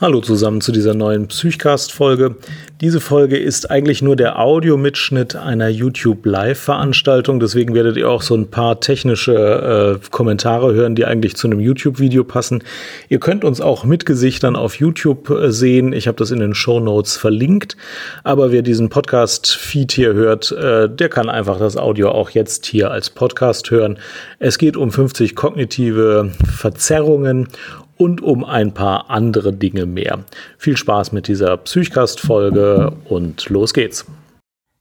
Hallo zusammen zu dieser neuen Psychcast-Folge. Diese Folge ist eigentlich nur der Audiomitschnitt einer YouTube-Live-Veranstaltung. Deswegen werdet ihr auch so ein paar technische äh, Kommentare hören, die eigentlich zu einem YouTube-Video passen. Ihr könnt uns auch mit Gesichtern auf YouTube äh, sehen. Ich habe das in den Show Notes verlinkt. Aber wer diesen Podcast-Feed hier hört, äh, der kann einfach das Audio auch jetzt hier als Podcast hören. Es geht um 50 kognitive Verzerrungen und um ein paar andere Dinge mehr. Viel Spaß mit dieser Psychcast-Folge und los geht's.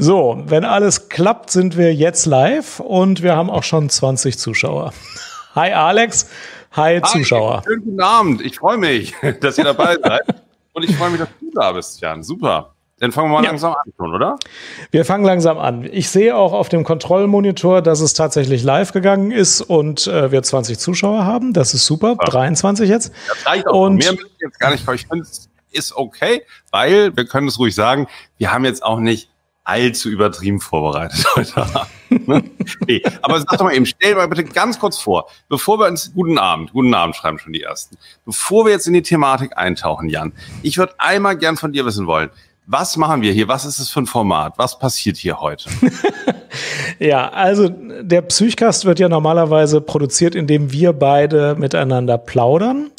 So, wenn alles klappt, sind wir jetzt live und wir haben auch schon 20 Zuschauer. Hi Alex, hi, hi Zuschauer. Schönen guten Abend, ich freue mich, dass ihr dabei seid und ich freue mich, dass du da bist, Jan. Super. Dann fangen wir mal ja. langsam an schon, oder? Wir fangen langsam an. Ich sehe auch auf dem Kontrollmonitor, dass es tatsächlich live gegangen ist und äh, wir 20 Zuschauer haben. Das ist super. Ja. 23 jetzt. Das reicht auch. Und mehr müssen jetzt gar nicht. Ich finde, es ist okay, weil wir können es ruhig sagen, wir haben jetzt auch nicht allzu übertrieben vorbereitet heute Abend. nee, aber sag doch mal eben, stell mal bitte ganz kurz vor, bevor wir uns, guten Abend, guten Abend schreiben schon die Ersten. Bevor wir jetzt in die Thematik eintauchen, Jan, ich würde einmal gern von dir wissen wollen, was machen wir hier? Was ist es für ein Format? Was passiert hier heute? ja, also der Psychcast wird ja normalerweise produziert, indem wir beide miteinander plaudern.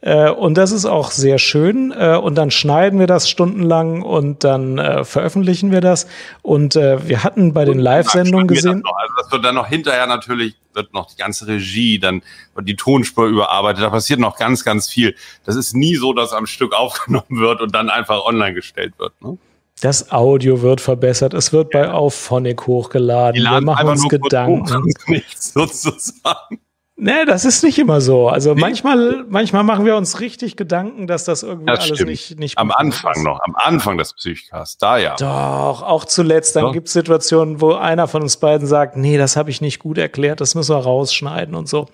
Äh, und das ist auch sehr schön. Äh, und dann schneiden wir das stundenlang und dann äh, veröffentlichen wir das. Und wir hatten bei den Live-Sendungen gesehen. Das, also das wird dann noch hinterher natürlich, wird noch die ganze Regie, dann wird die Tonspur überarbeitet. Da passiert noch ganz, ganz viel. Das ist nie so, dass am Stück aufgenommen wird und dann einfach online gestellt wird. Ne? Das Audio wird verbessert, es wird bei Auphonic hochgeladen. Wir machen uns Gedanken. Hoch, nichts sozusagen. Nee, das ist nicht immer so. Also nee. manchmal, manchmal machen wir uns richtig Gedanken, dass das irgendwie das alles stimmt. nicht, nicht Am Anfang ist. noch, am Anfang des Psychcasts, da ja. Doch, auch zuletzt. Dann gibt es Situationen, wo einer von uns beiden sagt, nee, das habe ich nicht gut erklärt, das müssen wir rausschneiden und so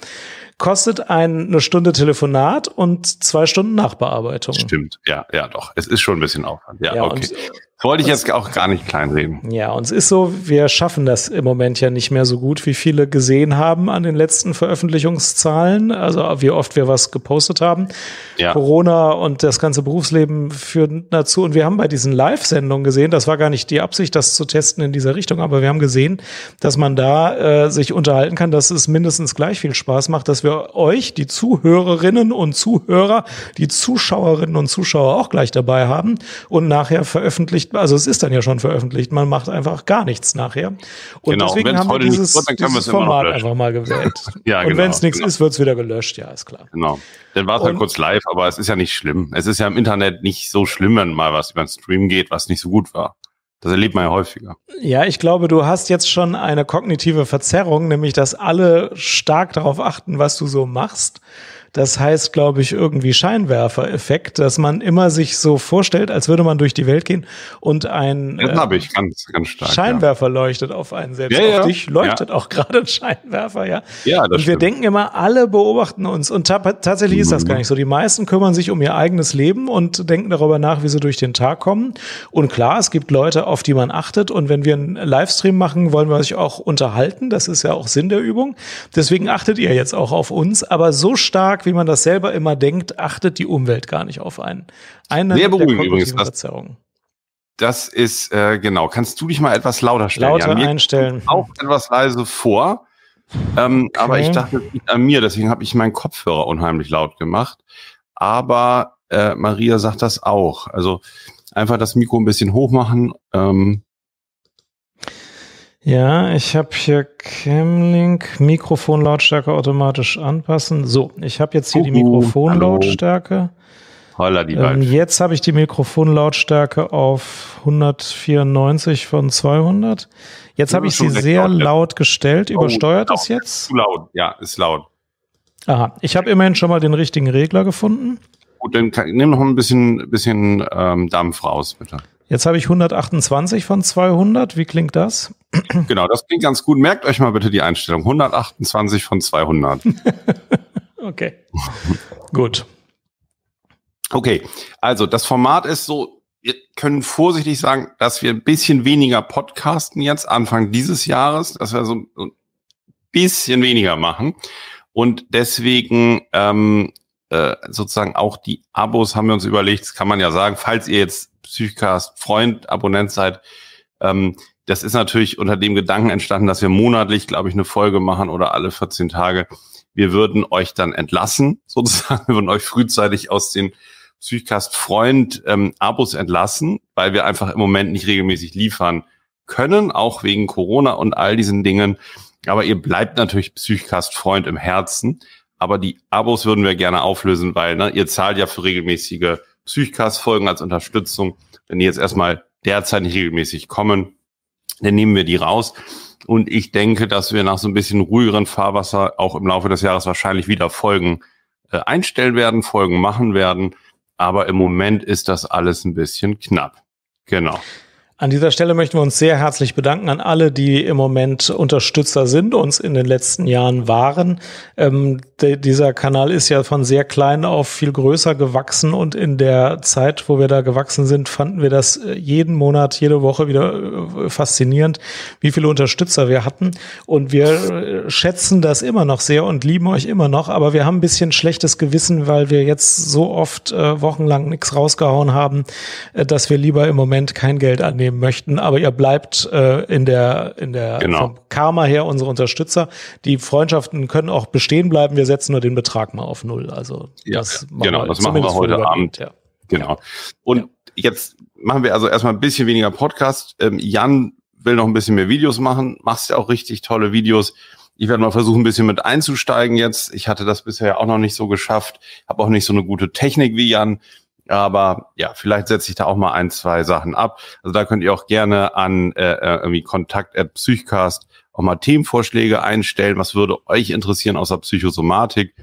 kostet ein, eine Stunde Telefonat und zwei Stunden Nachbearbeitung. Stimmt, ja, ja, doch. Es ist schon ein bisschen Aufwand. Ja, ja okay. Wollte ich jetzt auch gar nicht kleinreden. Ja, und es ist so, wir schaffen das im Moment ja nicht mehr so gut, wie viele gesehen haben an den letzten Veröffentlichungszahlen. Also wie oft wir was gepostet haben. Ja. Corona und das ganze Berufsleben führen dazu. Und wir haben bei diesen Live-Sendungen gesehen, das war gar nicht die Absicht, das zu testen in dieser Richtung, aber wir haben gesehen, dass man da äh, sich unterhalten kann, dass es mindestens gleich viel Spaß macht, dass wir euch, die Zuhörerinnen und Zuhörer, die Zuschauerinnen und Zuschauer auch gleich dabei haben und nachher veröffentlicht also es ist dann ja schon veröffentlicht, man macht einfach gar nichts nachher. Und genau. deswegen haben wir dieses, wird, dieses Format einfach mal gewählt. ja, und genau, wenn es nichts genau. ist, wird es wieder gelöscht, ja, ist klar. Genau. Dann war es halt kurz live, aber es ist ja nicht schlimm. Es ist ja im Internet nicht so schlimm, wenn mal was über den Stream geht, was nicht so gut war. Das erlebt man ja häufiger. Ja, ich glaube, du hast jetzt schon eine kognitive Verzerrung, nämlich dass alle stark darauf achten, was du so machst. Das heißt, glaube ich, irgendwie Scheinwerfer-Effekt, dass man immer sich so vorstellt, als würde man durch die Welt gehen und ein äh, ich ganz, ganz stark, Scheinwerfer ja. leuchtet auf einen selbst. Ja, auf ja. dich leuchtet auch gerade ein Scheinwerfer, ja. Ja, das Und wir stimmt. denken immer, alle beobachten uns. Und ta tatsächlich ist das gar nicht so. Die meisten kümmern sich um ihr eigenes Leben und denken darüber nach, wie sie durch den Tag kommen. Und klar, es gibt Leute, auf die man achtet. Und wenn wir einen Livestream machen, wollen wir euch auch unterhalten. Das ist ja auch Sinn der Übung. Deswegen achtet ihr jetzt auch auf uns. Aber so stark wie man das selber immer denkt, achtet die Umwelt gar nicht auf einen. Eine Sehr beruhigend übrigens. Das, das ist, äh, genau. Kannst du dich mal etwas lauter stellen? Lauter ja, einstellen. Auch etwas leise vor. Ähm, okay. Aber ich dachte, es liegt an mir, deswegen habe ich meinen Kopfhörer unheimlich laut gemacht. Aber äh, Maria sagt das auch. Also einfach das Mikro ein bisschen hoch machen. Ähm, ja, ich habe hier Camlink, Mikrofonlautstärke automatisch anpassen. So, ich habe jetzt hier uh, die Mikrofonlautstärke. Holla die ähm, Jetzt habe ich die Mikrofonlautstärke auf 194 von 200. Jetzt habe ich sie sehr laut, laut gestellt. Oh, Übersteuert oh, es jetzt? Zu laut, ja, ist laut. Aha, ich habe immerhin schon mal den richtigen Regler gefunden. Gut, dann nimm noch ein bisschen, bisschen ähm, Dampf raus, bitte. Jetzt habe ich 128 von 200. Wie klingt das? Genau, das klingt ganz gut. Merkt euch mal bitte die Einstellung. 128 von 200. okay. gut. Okay, also das Format ist so, wir können vorsichtig sagen, dass wir ein bisschen weniger podcasten jetzt Anfang dieses Jahres, dass wir so ein bisschen weniger machen. Und deswegen ähm, äh, sozusagen auch die Abos haben wir uns überlegt, das kann man ja sagen, falls ihr jetzt Psychcast Freund, Abonnent seid, ähm, das ist natürlich unter dem Gedanken entstanden, dass wir monatlich, glaube ich, eine Folge machen oder alle 14 Tage. Wir würden euch dann entlassen, sozusagen. Wir würden euch frühzeitig aus den Psychcast Freund ähm, Abos entlassen, weil wir einfach im Moment nicht regelmäßig liefern können, auch wegen Corona und all diesen Dingen. Aber ihr bleibt natürlich Psychcast Freund im Herzen. Aber die Abos würden wir gerne auflösen, weil ne, ihr zahlt ja für regelmäßige Psychcast-Folgen als Unterstützung. Wenn die jetzt erstmal derzeit nicht regelmäßig kommen, dann nehmen wir die raus. Und ich denke, dass wir nach so ein bisschen ruhigeren Fahrwasser auch im Laufe des Jahres wahrscheinlich wieder Folgen äh, einstellen werden, Folgen machen werden. Aber im Moment ist das alles ein bisschen knapp. Genau. An dieser Stelle möchten wir uns sehr herzlich bedanken an alle, die im Moment Unterstützer sind, uns in den letzten Jahren waren. Ähm, de, dieser Kanal ist ja von sehr klein auf viel größer gewachsen und in der Zeit, wo wir da gewachsen sind, fanden wir das äh, jeden Monat, jede Woche wieder äh, faszinierend, wie viele Unterstützer wir hatten. Und wir äh, schätzen das immer noch sehr und lieben euch immer noch, aber wir haben ein bisschen schlechtes Gewissen, weil wir jetzt so oft äh, wochenlang nichts rausgehauen haben, äh, dass wir lieber im Moment kein Geld annehmen nehmen möchten, aber ihr bleibt äh, in der, in der genau. vom Karma her unsere Unterstützer. Die Freundschaften können auch bestehen bleiben. Wir setzen nur den Betrag mal auf null. Also ja, das genau, das machen wir heute Abend. Ja. Genau. Und ja. jetzt machen wir also erstmal ein bisschen weniger Podcast. Ähm, Jan will noch ein bisschen mehr Videos machen. Machst ja auch richtig tolle Videos. Ich werde mal versuchen, ein bisschen mit einzusteigen jetzt. Ich hatte das bisher auch noch nicht so geschafft. Habe auch nicht so eine gute Technik wie Jan. Aber ja, vielleicht setze ich da auch mal ein, zwei Sachen ab. Also da könnt ihr auch gerne an äh, äh irgendwie Kontakt at Psychcast auch mal Themenvorschläge einstellen. Was würde euch interessieren außer Psychosomatik?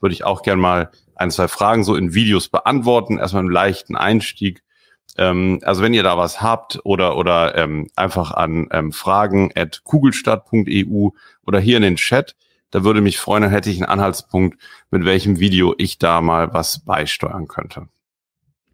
Würde ich auch gerne mal ein, zwei Fragen so in Videos beantworten. Erstmal einen leichten Einstieg. Ähm, also wenn ihr da was habt oder, oder ähm, einfach an ähm, fragen at kugelstadt.eu oder hier in den Chat, da würde mich freuen, dann hätte ich einen Anhaltspunkt, mit welchem Video ich da mal was beisteuern könnte.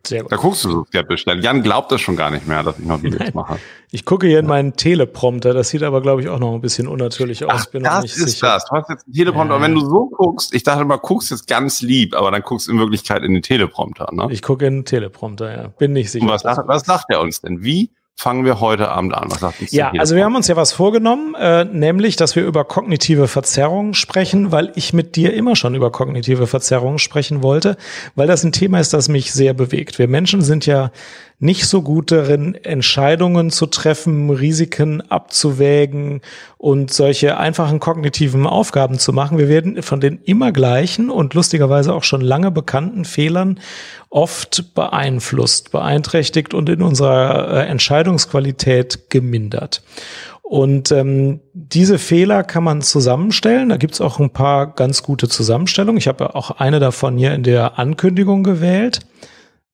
Sehr gut. Da guckst du so skeptisch. Jan glaubt das schon gar nicht mehr, dass ich noch Videos Nein. mache. Ich gucke hier in meinen Teleprompter. Das sieht aber, glaube ich, auch noch ein bisschen unnatürlich aus. Ach, Bin das ist sicher. das. Du hast jetzt einen Teleprompter. Ja. Und wenn du so guckst, ich dachte immer, guckst jetzt ganz lieb, aber dann guckst du in Wirklichkeit in den Teleprompter. Ne? Ich gucke in den Teleprompter, ja. Bin nicht sicher. Und was, sagt, was sagt er uns denn? Wie fangen wir heute Abend an? Was sagt ja, also wir haben uns ja was vorgenommen, äh, nämlich, dass wir über kognitive Verzerrungen sprechen, weil ich mit dir immer schon über kognitive Verzerrungen sprechen wollte, weil das ein Thema ist, das mich sehr bewegt. Wir Menschen sind ja nicht so gut darin, Entscheidungen zu treffen, Risiken abzuwägen und solche einfachen kognitiven Aufgaben zu machen. Wir werden von den immer gleichen und lustigerweise auch schon lange bekannten Fehlern oft beeinflusst, beeinträchtigt und in unserer äh, Entscheidungsqualität gemindert. Und ähm, diese Fehler kann man zusammenstellen. Da gibt's auch ein paar ganz gute Zusammenstellungen. Ich habe auch eine davon hier in der Ankündigung gewählt.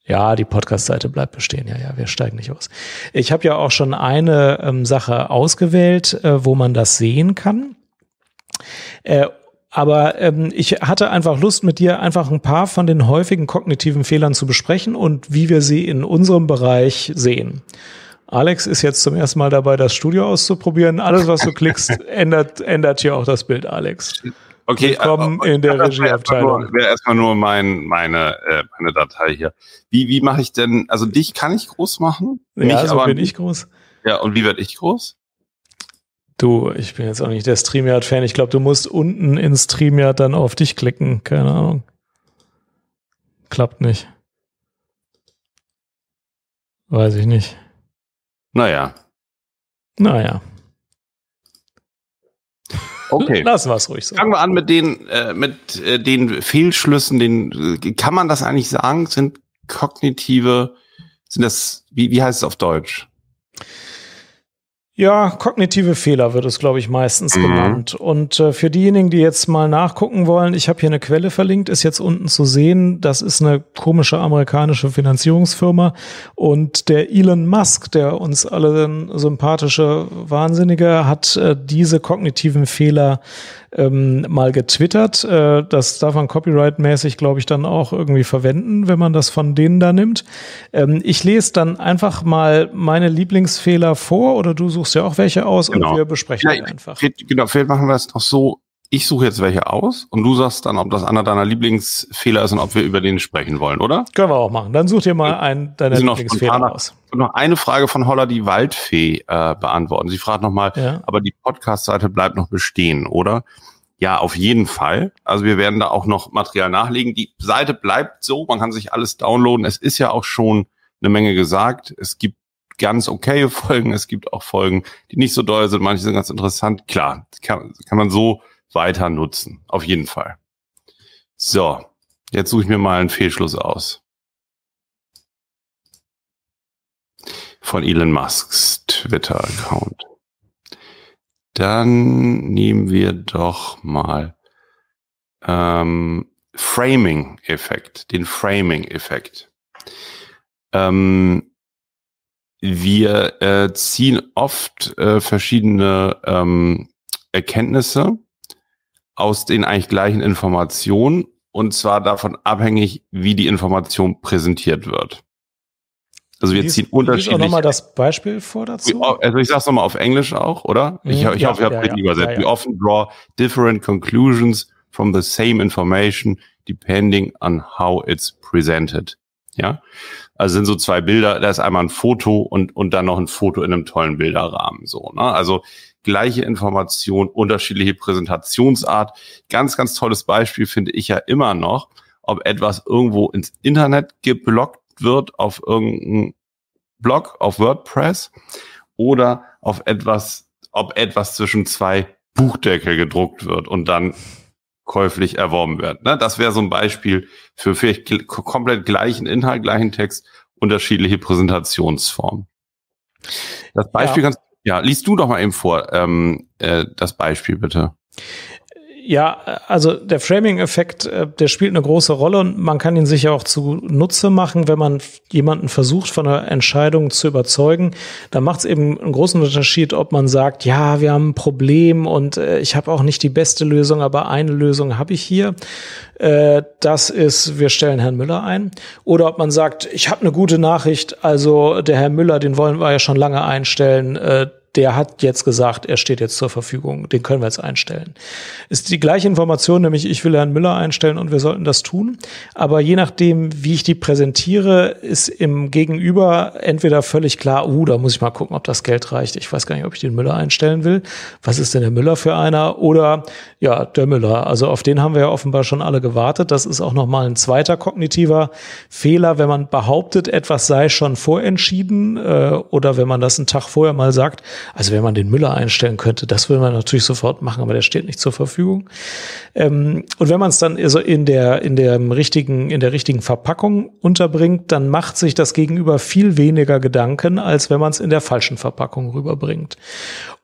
Ja, die Podcast-Seite bleibt bestehen. Ja, ja, wir steigen nicht aus. Ich habe ja auch schon eine ähm, Sache ausgewählt, äh, wo man das sehen kann. Äh, aber ähm, ich hatte einfach Lust, mit dir einfach ein paar von den häufigen kognitiven Fehlern zu besprechen und wie wir sie in unserem Bereich sehen. Alex ist jetzt zum ersten Mal dabei, das Studio auszuprobieren. Alles, was du klickst, ändert, ändert hier auch das Bild, Alex. Okay, Willkommen äh, in der Regieabteilung. Wäre erstmal nur mein, meine, äh, meine Datei hier. Wie, wie mache ich denn, also dich kann ich groß machen? Ja, Mich so aber bin ich groß. Ja, und wie werde ich groß? Du, ich bin jetzt auch nicht der StreamYard-Fan. Ich glaube, du musst unten in StreamYard dann auf dich klicken. Keine Ahnung. Klappt nicht. Weiß ich nicht. Naja. Naja. Okay. Lassen wir es ruhig so. Fangen wir an mit den, äh, mit äh, den Fehlschlüssen. Den, äh, kann man das eigentlich sagen? Sind kognitive, sind das, wie, wie heißt es auf Deutsch? Ja, kognitive Fehler wird es, glaube ich, meistens mhm. genannt. Und äh, für diejenigen, die jetzt mal nachgucken wollen, ich habe hier eine Quelle verlinkt, ist jetzt unten zu sehen. Das ist eine komische amerikanische Finanzierungsfirma. Und der Elon Musk, der uns alle sympathische Wahnsinnige, hat äh, diese kognitiven Fehler ähm, mal getwittert. Äh, das darf man copyright-mäßig, glaube ich, dann auch irgendwie verwenden, wenn man das von denen da nimmt. Ähm, ich lese dann einfach mal meine Lieblingsfehler vor oder du suchst ja auch welche aus genau. und wir besprechen ja, einfach. Genau, vielleicht machen wir es doch so. Ich suche jetzt welche aus und du sagst dann, ob das einer deiner Lieblingsfehler ist und ob wir über den sprechen wollen, oder? Können wir auch machen. Dann such dir mal einen deiner Lieblingsfehler aus. noch eine Frage von Holler die Waldfee äh, beantworten. Sie fragt nochmal, ja. aber die Podcast-Seite bleibt noch bestehen, oder? Ja, auf jeden Fall. Also wir werden da auch noch Material nachlegen. Die Seite bleibt so, man kann sich alles downloaden. Es ist ja auch schon eine Menge gesagt. Es gibt ganz okay Folgen. Es gibt auch Folgen, die nicht so doll sind. Manche sind ganz interessant. Klar, kann, kann man so weiter nutzen. Auf jeden Fall. So, jetzt suche ich mir mal einen Fehlschluss aus. Von Elon Musks Twitter-Account. Dann nehmen wir doch mal ähm, Framing-Effekt, den Framing-Effekt. Ähm, wir äh, ziehen oft äh, verschiedene ähm, Erkenntnisse aus den eigentlich gleichen Informationen und zwar davon abhängig, wie die Information präsentiert wird. Also wir ziehen unterschiedlich. auch nochmal das Beispiel vor dazu. Also ich sage es nochmal auf Englisch auch, oder? Ich, ich ja, hoffe, ich habe ja, richtig ja, übersetzt. We often draw different conclusions from the same information depending on how it's presented. Ja, also sind so zwei Bilder, da ist einmal ein Foto und, und dann noch ein Foto in einem tollen Bilderrahmen, so, ne? Also gleiche Information, unterschiedliche Präsentationsart. Ganz, ganz tolles Beispiel finde ich ja immer noch, ob etwas irgendwo ins Internet geblockt wird auf irgendeinem Blog, auf WordPress oder auf etwas, ob etwas zwischen zwei Buchdeckel gedruckt wird und dann käuflich erworben wird. Ne? Das wäre so ein Beispiel für vielleicht komplett gleichen Inhalt, gleichen Text, unterschiedliche Präsentationsformen. Das Beispiel ja. kannst ja, liest du doch mal eben vor, ähm, äh, das Beispiel bitte. Ja, also der Framing-Effekt, äh, der spielt eine große Rolle und man kann ihn sich auch zu Nutze machen, wenn man jemanden versucht, von einer Entscheidung zu überzeugen. Da macht es eben einen großen Unterschied, ob man sagt, ja, wir haben ein Problem und äh, ich habe auch nicht die beste Lösung, aber eine Lösung habe ich hier. Äh, das ist, wir stellen Herrn Müller ein. Oder ob man sagt, ich habe eine gute Nachricht, also der Herr Müller, den wollen wir ja schon lange einstellen der hat jetzt gesagt, er steht jetzt zur Verfügung, den können wir jetzt einstellen. Ist die gleiche Information, nämlich ich will Herrn Müller einstellen und wir sollten das tun. Aber je nachdem, wie ich die präsentiere, ist im Gegenüber entweder völlig klar, uh, da muss ich mal gucken, ob das Geld reicht. Ich weiß gar nicht, ob ich den Müller einstellen will. Was ist denn der Müller für einer? Oder ja, der Müller. Also auf den haben wir ja offenbar schon alle gewartet. Das ist auch nochmal ein zweiter kognitiver Fehler, wenn man behauptet, etwas sei schon vorentschieden äh, oder wenn man das einen Tag vorher mal sagt, also wenn man den Müller einstellen könnte, das würde man natürlich sofort machen, aber der steht nicht zur Verfügung. Ähm, und wenn man es dann also in der, in der richtigen, in der richtigen Verpackung unterbringt, dann macht sich das Gegenüber viel weniger Gedanken, als wenn man es in der falschen Verpackung rüberbringt.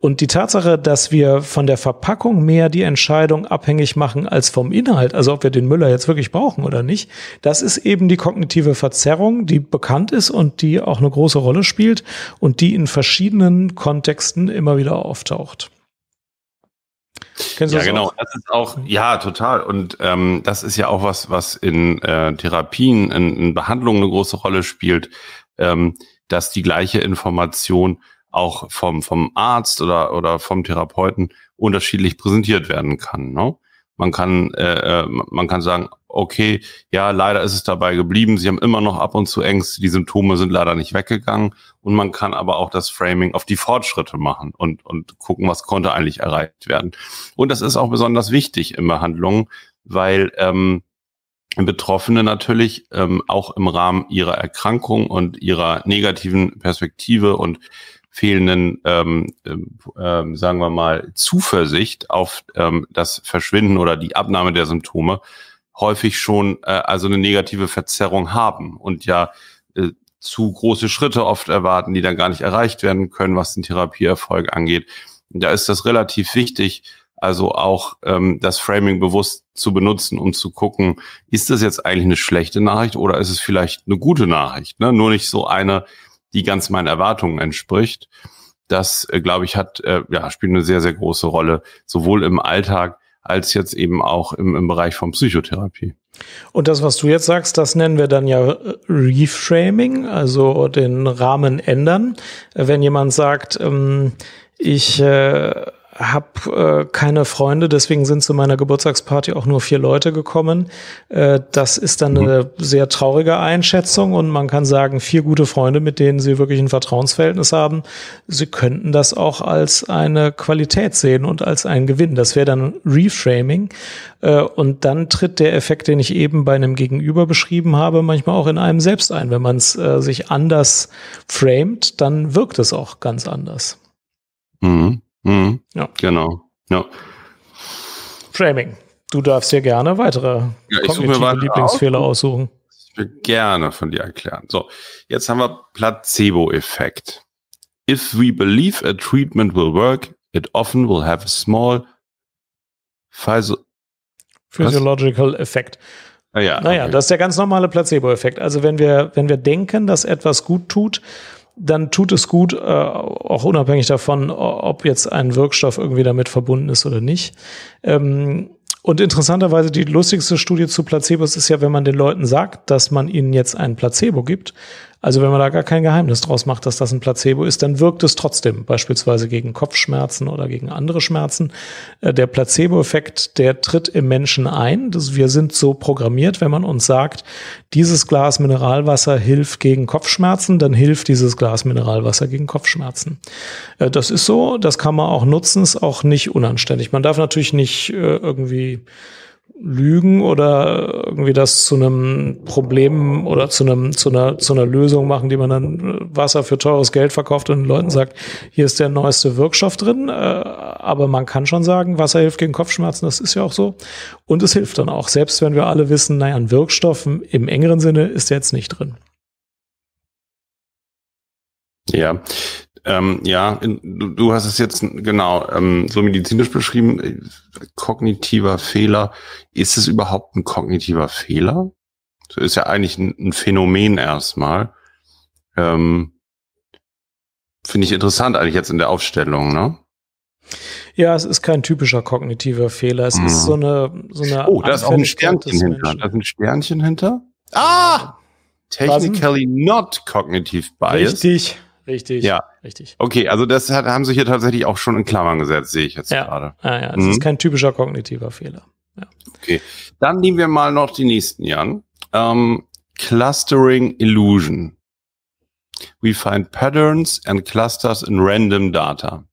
Und die Tatsache, dass wir von der Verpackung mehr die Entscheidung abhängig machen als vom Inhalt, also ob wir den Müller jetzt wirklich brauchen oder nicht, das ist eben die kognitive Verzerrung, die bekannt ist und die auch eine große Rolle spielt und die in verschiedenen Kontexten immer wieder auftaucht. Kennst ja, genau. Auch? Das ist auch, ja, total. Und ähm, das ist ja auch was, was in äh, Therapien, in, in Behandlungen eine große Rolle spielt, ähm, dass die gleiche Information auch vom, vom Arzt oder, oder vom Therapeuten unterschiedlich präsentiert werden kann. Ne? Man kann, äh, äh, man kann sagen, okay, ja, leider ist es dabei geblieben. Sie haben immer noch ab und zu Ängste. Die Symptome sind leider nicht weggegangen. Und man kann aber auch das Framing auf die Fortschritte machen und, und gucken, was konnte eigentlich erreicht werden. Und das ist auch besonders wichtig in Behandlungen, weil ähm, Betroffene natürlich ähm, auch im Rahmen ihrer Erkrankung und ihrer negativen Perspektive und fehlenden, ähm, ähm, sagen wir mal, Zuversicht auf ähm, das Verschwinden oder die Abnahme der Symptome häufig schon äh, also eine negative Verzerrung haben und ja äh, zu große Schritte oft erwarten, die dann gar nicht erreicht werden können, was den Therapieerfolg angeht. Und da ist das relativ wichtig, also auch ähm, das Framing bewusst zu benutzen, um zu gucken, ist das jetzt eigentlich eine schlechte Nachricht oder ist es vielleicht eine gute Nachricht? Ne? Nur nicht so eine, die ganz meinen Erwartungen entspricht. Das, äh, glaube ich, hat, äh, ja, spielt eine sehr, sehr große Rolle, sowohl im Alltag als jetzt eben auch im, im Bereich von Psychotherapie. Und das, was du jetzt sagst, das nennen wir dann ja Reframing, also den Rahmen ändern. Wenn jemand sagt, ähm, ich äh, habe äh, keine Freunde, deswegen sind zu meiner Geburtstagsparty auch nur vier Leute gekommen. Äh, das ist dann eine sehr traurige Einschätzung und man kann sagen, vier gute Freunde, mit denen sie wirklich ein Vertrauensverhältnis haben, sie könnten das auch als eine Qualität sehen und als einen Gewinn. Das wäre dann Reframing äh, und dann tritt der Effekt, den ich eben bei einem Gegenüber beschrieben habe, manchmal auch in einem selbst ein. Wenn man es äh, sich anders framet, dann wirkt es auch ganz anders. Mhm. Mhm. Ja. Genau. Ja. Framing. Du darfst dir gerne weitere ja, kognitive Lieblingsfehler aus. aussuchen. Ich will gerne von dir erklären. So, jetzt haben wir Placebo-Effekt. If we believe a treatment will work, it often will have a small Physio Physiological Effekt. Ah, ja, naja, okay. das ist der ganz normale Placebo-Effekt. Also wenn wir, wenn wir denken, dass etwas gut tut, dann tut es gut, äh, auch unabhängig davon, ob jetzt ein Wirkstoff irgendwie damit verbunden ist oder nicht. Ähm, und interessanterweise die lustigste Studie zu Placebos ist ja, wenn man den Leuten sagt, dass man ihnen jetzt ein Placebo gibt, also wenn man da gar kein Geheimnis draus macht, dass das ein Placebo ist, dann wirkt es trotzdem, beispielsweise gegen Kopfschmerzen oder gegen andere Schmerzen. Äh, der Placebo-Effekt, der tritt im Menschen ein. wir sind so programmiert, wenn man uns sagt, dieses Glas Mineralwasser hilft gegen Kopfschmerzen, dann hilft dieses Glas Mineralwasser gegen Kopfschmerzen. Äh, das ist so, das kann man auch nutzen, ist auch nicht unanständig. Man darf natürlich nicht äh, irgendwie lügen oder irgendwie das zu einem Problem oder zu einem zu einer zu einer Lösung machen, die man dann Wasser für teures Geld verkauft und den Leuten sagt, hier ist der neueste Wirkstoff drin, äh, aber man kann schon sagen, Wasser hilft gegen Kopfschmerzen, das ist ja auch so und es hilft dann auch, selbst wenn wir alle wissen, naja, ein Wirkstoff im engeren Sinne ist jetzt nicht drin. Ja, ähm, ja, in, du, hast es jetzt genau ähm, so medizinisch beschrieben. Äh, kognitiver Fehler. Ist es überhaupt ein kognitiver Fehler? Das ist ja eigentlich ein, ein Phänomen erstmal. Ähm, Finde ich interessant eigentlich jetzt in der Aufstellung, ne? Ja, es ist kein typischer kognitiver Fehler. Es mhm. ist so eine, so eine. Oh, da ist auch ein Sternchen hinter. Da ist ein Sternchen hinter. Ah! Technically not cognitive bias. Richtig. Richtig. Ja. Richtig. Okay, also das hat, haben sie hier tatsächlich auch schon in Klammern gesetzt, sehe ich jetzt ja. gerade. Ja, ja, das mhm. ist kein typischer kognitiver Fehler. Ja. Okay. Dann nehmen wir mal noch die nächsten, Jan. Ähm, Clustering Illusion. We find patterns and clusters in random data.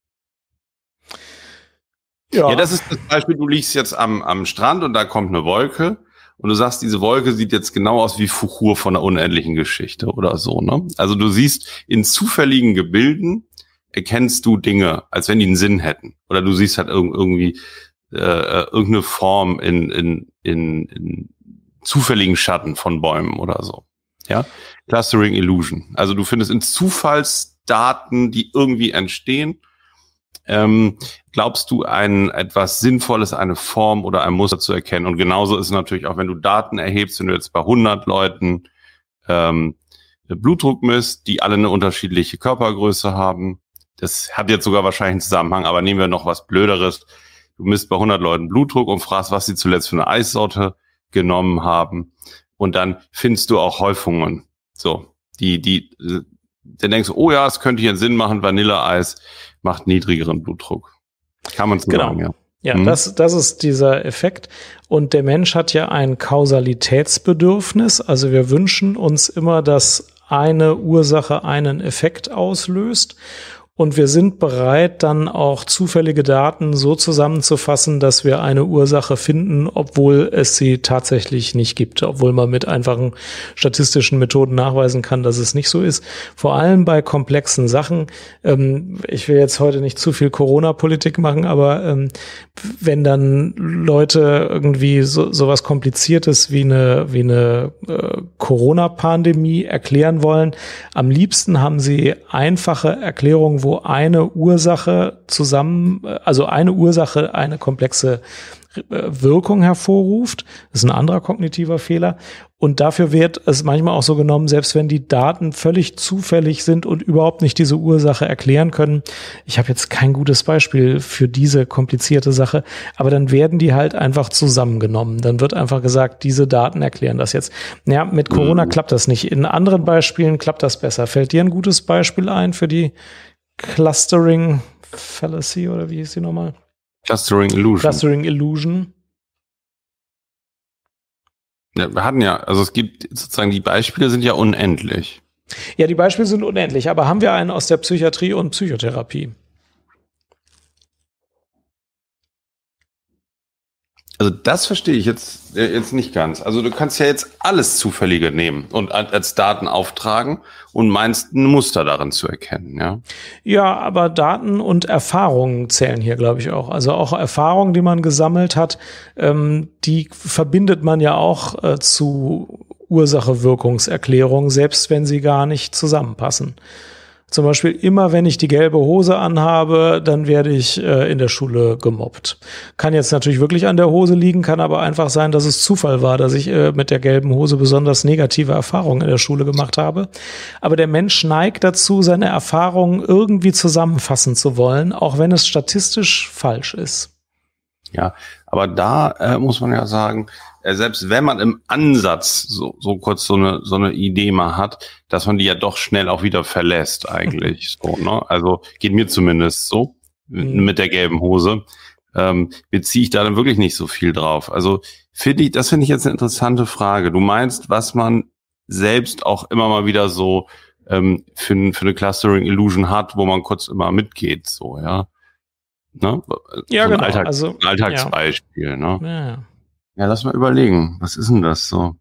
Ja. ja, das ist das Beispiel, du liegst jetzt am, am Strand und da kommt eine Wolke und du sagst, diese Wolke sieht jetzt genau aus wie Fuchur von der unendlichen Geschichte oder so. Ne? Also du siehst in zufälligen Gebilden erkennst du Dinge, als wenn die einen Sinn hätten. Oder du siehst halt irgendwie äh, äh, irgendeine Form in, in, in, in zufälligen Schatten von Bäumen oder so. Ja, Clustering Illusion. Also du findest in Zufallsdaten, die irgendwie entstehen, ähm, glaubst du, ein etwas Sinnvolles, eine Form oder ein Muster zu erkennen? Und genauso ist es natürlich auch, wenn du Daten erhebst, wenn du jetzt bei 100 Leuten ähm, Blutdruck misst, die alle eine unterschiedliche Körpergröße haben. Das hat jetzt sogar wahrscheinlich einen Zusammenhang, aber nehmen wir noch was Blöderes. Du misst bei 100 Leuten Blutdruck und fragst, was sie zuletzt für eine Eissorte genommen haben. Und dann findest du auch Häufungen. So, die, die, dann denkst du, oh ja, es könnte hier einen Sinn machen, Vanilleeis macht niedrigeren Blutdruck. Kann man so genau. sagen, ja. Ja, mhm. das, das ist dieser Effekt. Und der Mensch hat ja ein Kausalitätsbedürfnis. Also wir wünschen uns immer, dass eine Ursache einen Effekt auslöst. Und wir sind bereit, dann auch zufällige Daten so zusammenzufassen, dass wir eine Ursache finden, obwohl es sie tatsächlich nicht gibt, obwohl man mit einfachen statistischen Methoden nachweisen kann, dass es nicht so ist. Vor allem bei komplexen Sachen. Ähm, ich will jetzt heute nicht zu viel Corona-Politik machen, aber ähm, wenn dann Leute irgendwie so sowas Kompliziertes wie eine wie eine äh, Corona-Pandemie erklären wollen, am liebsten haben sie einfache Erklärungen wo eine Ursache zusammen, also eine Ursache eine komplexe äh, Wirkung hervorruft. Das ist ein anderer kognitiver Fehler. Und dafür wird es manchmal auch so genommen, selbst wenn die Daten völlig zufällig sind und überhaupt nicht diese Ursache erklären können. Ich habe jetzt kein gutes Beispiel für diese komplizierte Sache, aber dann werden die halt einfach zusammengenommen. Dann wird einfach gesagt, diese Daten erklären das jetzt. Ja, mit Corona mhm. klappt das nicht. In anderen Beispielen klappt das besser. Fällt dir ein gutes Beispiel ein für die Clustering Fallacy oder wie hieß die nochmal? Clustering Illusion. Clustering Illusion. Ja, wir hatten ja, also es gibt sozusagen, die Beispiele sind ja unendlich. Ja, die Beispiele sind unendlich, aber haben wir einen aus der Psychiatrie und Psychotherapie? Also das verstehe ich jetzt, äh, jetzt nicht ganz. Also du kannst ja jetzt alles Zufällige nehmen und als Daten auftragen und meinst ein Muster darin zu erkennen, ja? Ja, aber Daten und Erfahrungen zählen hier, glaube ich, auch. Also auch Erfahrungen, die man gesammelt hat, ähm, die verbindet man ja auch äh, zu Ursache-Wirkungserklärungen, selbst wenn sie gar nicht zusammenpassen. Zum Beispiel immer, wenn ich die gelbe Hose anhabe, dann werde ich äh, in der Schule gemobbt. Kann jetzt natürlich wirklich an der Hose liegen, kann aber einfach sein, dass es Zufall war, dass ich äh, mit der gelben Hose besonders negative Erfahrungen in der Schule gemacht habe. Aber der Mensch neigt dazu, seine Erfahrungen irgendwie zusammenfassen zu wollen, auch wenn es statistisch falsch ist. Ja, aber da äh, muss man ja sagen, selbst wenn man im Ansatz so, so kurz so eine, so eine Idee mal hat, dass man die ja doch schnell auch wieder verlässt eigentlich. so, ne? Also geht mir zumindest so mhm. mit der gelben Hose. Ähm, beziehe ich da dann wirklich nicht so viel drauf. Also finde ich, das finde ich jetzt eine interessante Frage. Du meinst, was man selbst auch immer mal wieder so ähm, für, für eine Clustering Illusion hat, wo man kurz immer mitgeht, so, ja. Ne? Ja, so genau. Alltag, also, Alltagsbeispiel, ja. ne? Ja, ja. Lass mal überlegen. Was ist denn das so?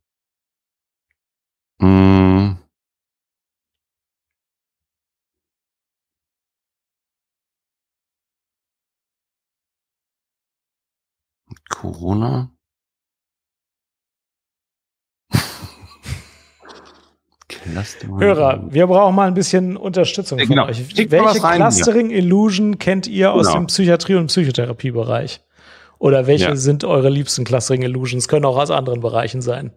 Hm. Corona? Hörer, wir brauchen mal ein bisschen Unterstützung ja, genau. von euch. Welche Clustering Illusion kennt ihr aus genau. dem Psychiatrie- und Psychotherapiebereich? Oder welche ja. sind eure liebsten Clustering Illusions? Können auch aus anderen Bereichen sein.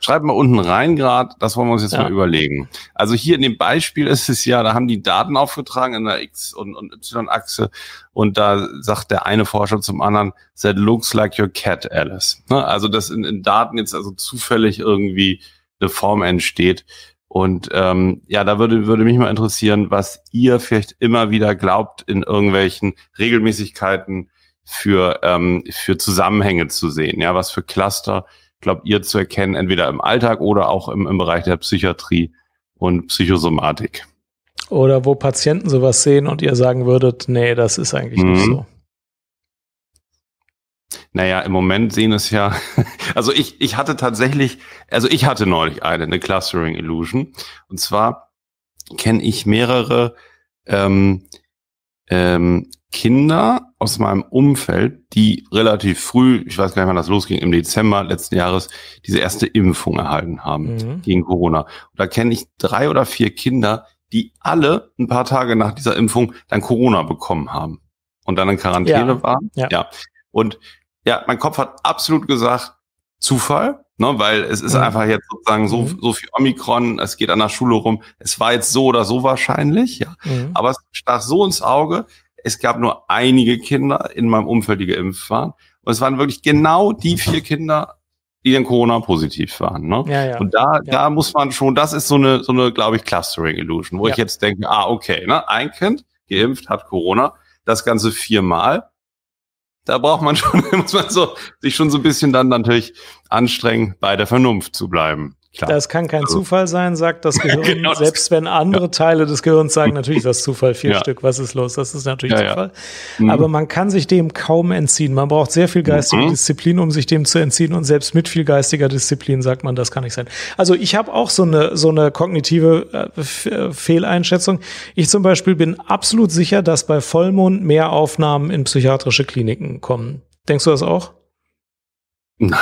Schreibt mal unten rein gerade, das wollen wir uns jetzt ja. mal überlegen. Also hier in dem Beispiel ist es ja, da haben die Daten aufgetragen in der X- und, und Y-Achse und da sagt der eine Forscher zum anderen, that looks like your cat, Alice. Ne? Also dass in, in Daten jetzt also zufällig irgendwie eine Form entsteht. Und ähm, ja, da würde, würde mich mal interessieren, was ihr vielleicht immer wieder glaubt in irgendwelchen Regelmäßigkeiten für, ähm, für Zusammenhänge zu sehen. Ja, was für Cluster glaubt ihr zu erkennen, entweder im Alltag oder auch im, im Bereich der Psychiatrie und Psychosomatik? Oder wo Patienten sowas sehen und ihr sagen würdet, nee, das ist eigentlich mhm. nicht so. Naja, im Moment sehen es ja, also ich, ich hatte tatsächlich, also ich hatte neulich eine, eine Clustering Illusion. Und zwar kenne ich mehrere ähm, ähm, Kinder aus meinem Umfeld, die relativ früh, ich weiß gar nicht, wann das losging, im Dezember letzten Jahres, diese erste Impfung erhalten haben mhm. gegen Corona. Und da kenne ich drei oder vier Kinder, die alle ein paar Tage nach dieser Impfung dann Corona bekommen haben und dann in Quarantäne ja. waren. Ja. ja. Und ja, mein Kopf hat absolut gesagt, Zufall, ne, weil es ist mhm. einfach jetzt sozusagen so, mhm. so viel Omikron, es geht an der Schule rum. Es war jetzt so oder so wahrscheinlich, ja. Mhm. Aber es stach so ins Auge, es gab nur einige Kinder in meinem Umfeld, die geimpft waren. Und es waren wirklich genau die vier Kinder, die dann Corona-positiv waren. Ne? Ja, ja. Und da, ja. da muss man schon, das ist so eine, so eine, glaube ich, Clustering-Illusion, wo ich jetzt denke, ah, okay, ne, ein Kind geimpft hat Corona, das Ganze viermal. Da braucht man schon, muss man so, sich schon so ein bisschen dann natürlich anstrengen, bei der Vernunft zu bleiben. Klar. Das kann kein also. Zufall sein, sagt das Gehirn. genau. Selbst wenn andere ja. Teile des Gehirns sagen, natürlich ist das Zufall, vier ja. Stück, was ist los? Das ist natürlich ja, Zufall. Mhm. Aber man kann sich dem kaum entziehen. Man braucht sehr viel geistige mhm. Disziplin, um sich dem zu entziehen. Und selbst mit viel geistiger Disziplin sagt man, das kann nicht sein. Also ich habe auch so eine, so eine kognitive äh, äh, Fehleinschätzung. Ich zum Beispiel bin absolut sicher, dass bei Vollmond mehr Aufnahmen in psychiatrische Kliniken kommen. Denkst du das auch? Nein.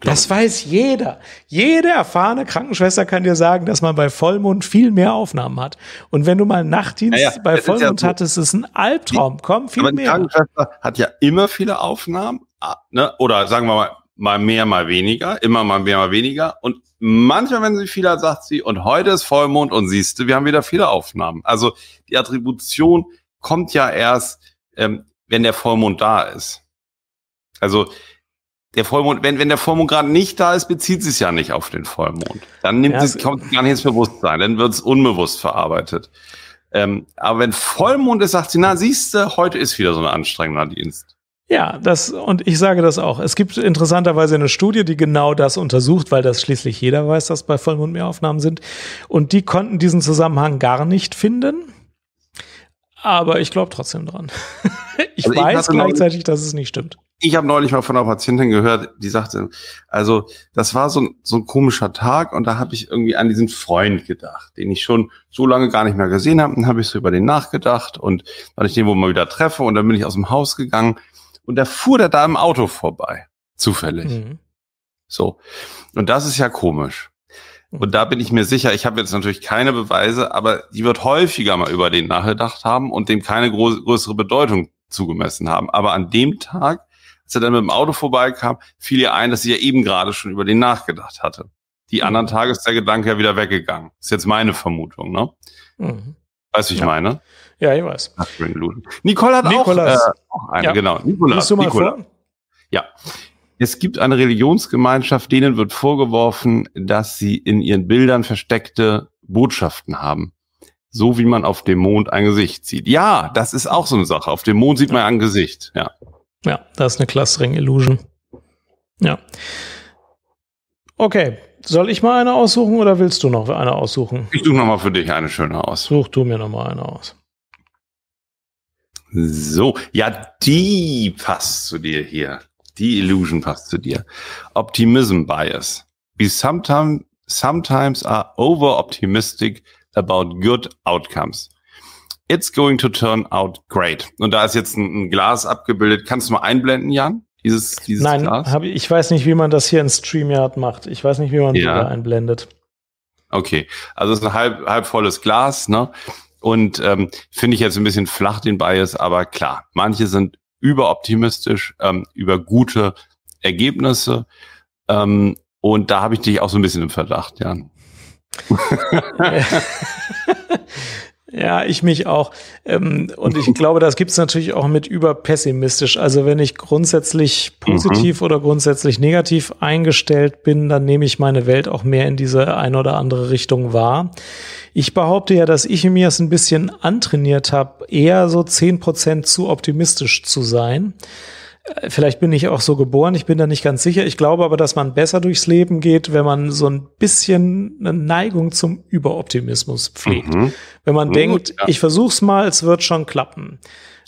Das weiß jeder. Jede erfahrene Krankenschwester kann dir sagen, dass man bei Vollmond viel mehr Aufnahmen hat. Und wenn du mal Nachtdienst ja, ja, bei Vollmond ja hattest, ist ein Albtraum. Komm, viel aber mehr. Die Krankenschwester hat ja immer viele Aufnahmen, ah, ne? oder sagen wir mal, mal mehr, mal weniger, immer mal mehr, mal weniger. Und manchmal, wenn sie viel hat, sagt sie, und heute ist Vollmond und siehst du, wir haben wieder viele Aufnahmen. Also die Attribution kommt ja erst, ähm, wenn der Vollmond da ist. Also der Vollmond, wenn, wenn der Vollmond gerade nicht da ist, bezieht sich ja nicht auf den Vollmond. Dann nimmt ja, es, kommt gar nicht ins Bewusstsein, dann wird es unbewusst verarbeitet. Ähm, aber wenn Vollmond ist, sagt sie, na, siehst du, heute ist wieder so ein anstrengender Dienst. Ja, das, und ich sage das auch. Es gibt interessanterweise eine Studie, die genau das untersucht, weil das schließlich jeder weiß, dass bei Vollmond mehr Aufnahmen sind. Und die konnten diesen Zusammenhang gar nicht finden. Aber ich glaube trotzdem dran. ich also weiß ich gleichzeitig, dass es nicht stimmt. Ich habe neulich mal von einer Patientin gehört, die sagte, also das war so ein, so ein komischer Tag und da habe ich irgendwie an diesen Freund gedacht, den ich schon so lange gar nicht mehr gesehen habe. Dann habe ich so über den nachgedacht und weil ich den wohl mal wieder treffe und dann bin ich aus dem Haus gegangen und da fuhr der da im Auto vorbei, zufällig. Mhm. So. Und das ist ja komisch. Und da bin ich mir sicher, ich habe jetzt natürlich keine Beweise, aber die wird häufiger mal über den nachgedacht haben und dem keine größere Bedeutung zugemessen haben. Aber an dem Tag als er dann mit dem Auto vorbeikam, fiel ihr ein, dass sie ja eben gerade schon über den nachgedacht hatte. Die mhm. anderen Tage ist der Gedanke ja wieder weggegangen. ist jetzt meine Vermutung, ne? Mhm. Weißt du, ich ja. meine? Ja, ich weiß. Nicole hat Nikolas. auch, äh, auch eine, ja. genau. Nikolas. du mal Nikolas. vor? Ja. Es gibt eine Religionsgemeinschaft, denen wird vorgeworfen, dass sie in ihren Bildern versteckte Botschaften haben. So wie man auf dem Mond ein Gesicht sieht. Ja, das ist auch so eine Sache. Auf dem Mond sieht man ein Gesicht, ja. Ja, das ist eine Clustering Illusion. Ja. Okay, soll ich mal eine aussuchen oder willst du noch eine aussuchen? Ich suche nochmal für dich eine schöne aus. Such du mir nochmal eine aus. So, ja, die passt zu dir hier. Die Illusion passt zu dir. Optimism Bias. We sometimes, sometimes are over optimistic about good outcomes. It's going to turn out great. Und da ist jetzt ein, ein Glas abgebildet. Kannst du mal einblenden, Jan? Dieses, dieses Nein, Glas? Hab ich, weiß nicht, wie man das hier in StreamYard macht. Ich weiß nicht, wie man ja. einblendet. Okay, also es ist ein halb, halb volles Glas, ne? Und ähm, finde ich jetzt ein bisschen flach den Bias, aber klar, manche sind überoptimistisch ähm, über gute Ergebnisse. Ähm, und da habe ich dich auch so ein bisschen im Verdacht, Jan. Ja, ich mich auch. Ähm, und ich glaube, das gibt's natürlich auch mit überpessimistisch. Also wenn ich grundsätzlich positiv mhm. oder grundsätzlich negativ eingestellt bin, dann nehme ich meine Welt auch mehr in diese eine oder andere Richtung wahr. Ich behaupte ja, dass ich mir es ein bisschen antrainiert habe, eher so zehn Prozent zu optimistisch zu sein. Vielleicht bin ich auch so geboren, ich bin da nicht ganz sicher. Ich glaube aber, dass man besser durchs Leben geht, wenn man so ein bisschen eine Neigung zum Überoptimismus pflegt. Mhm. Wenn man mhm, denkt, ja. ich versuch's mal, es wird schon klappen.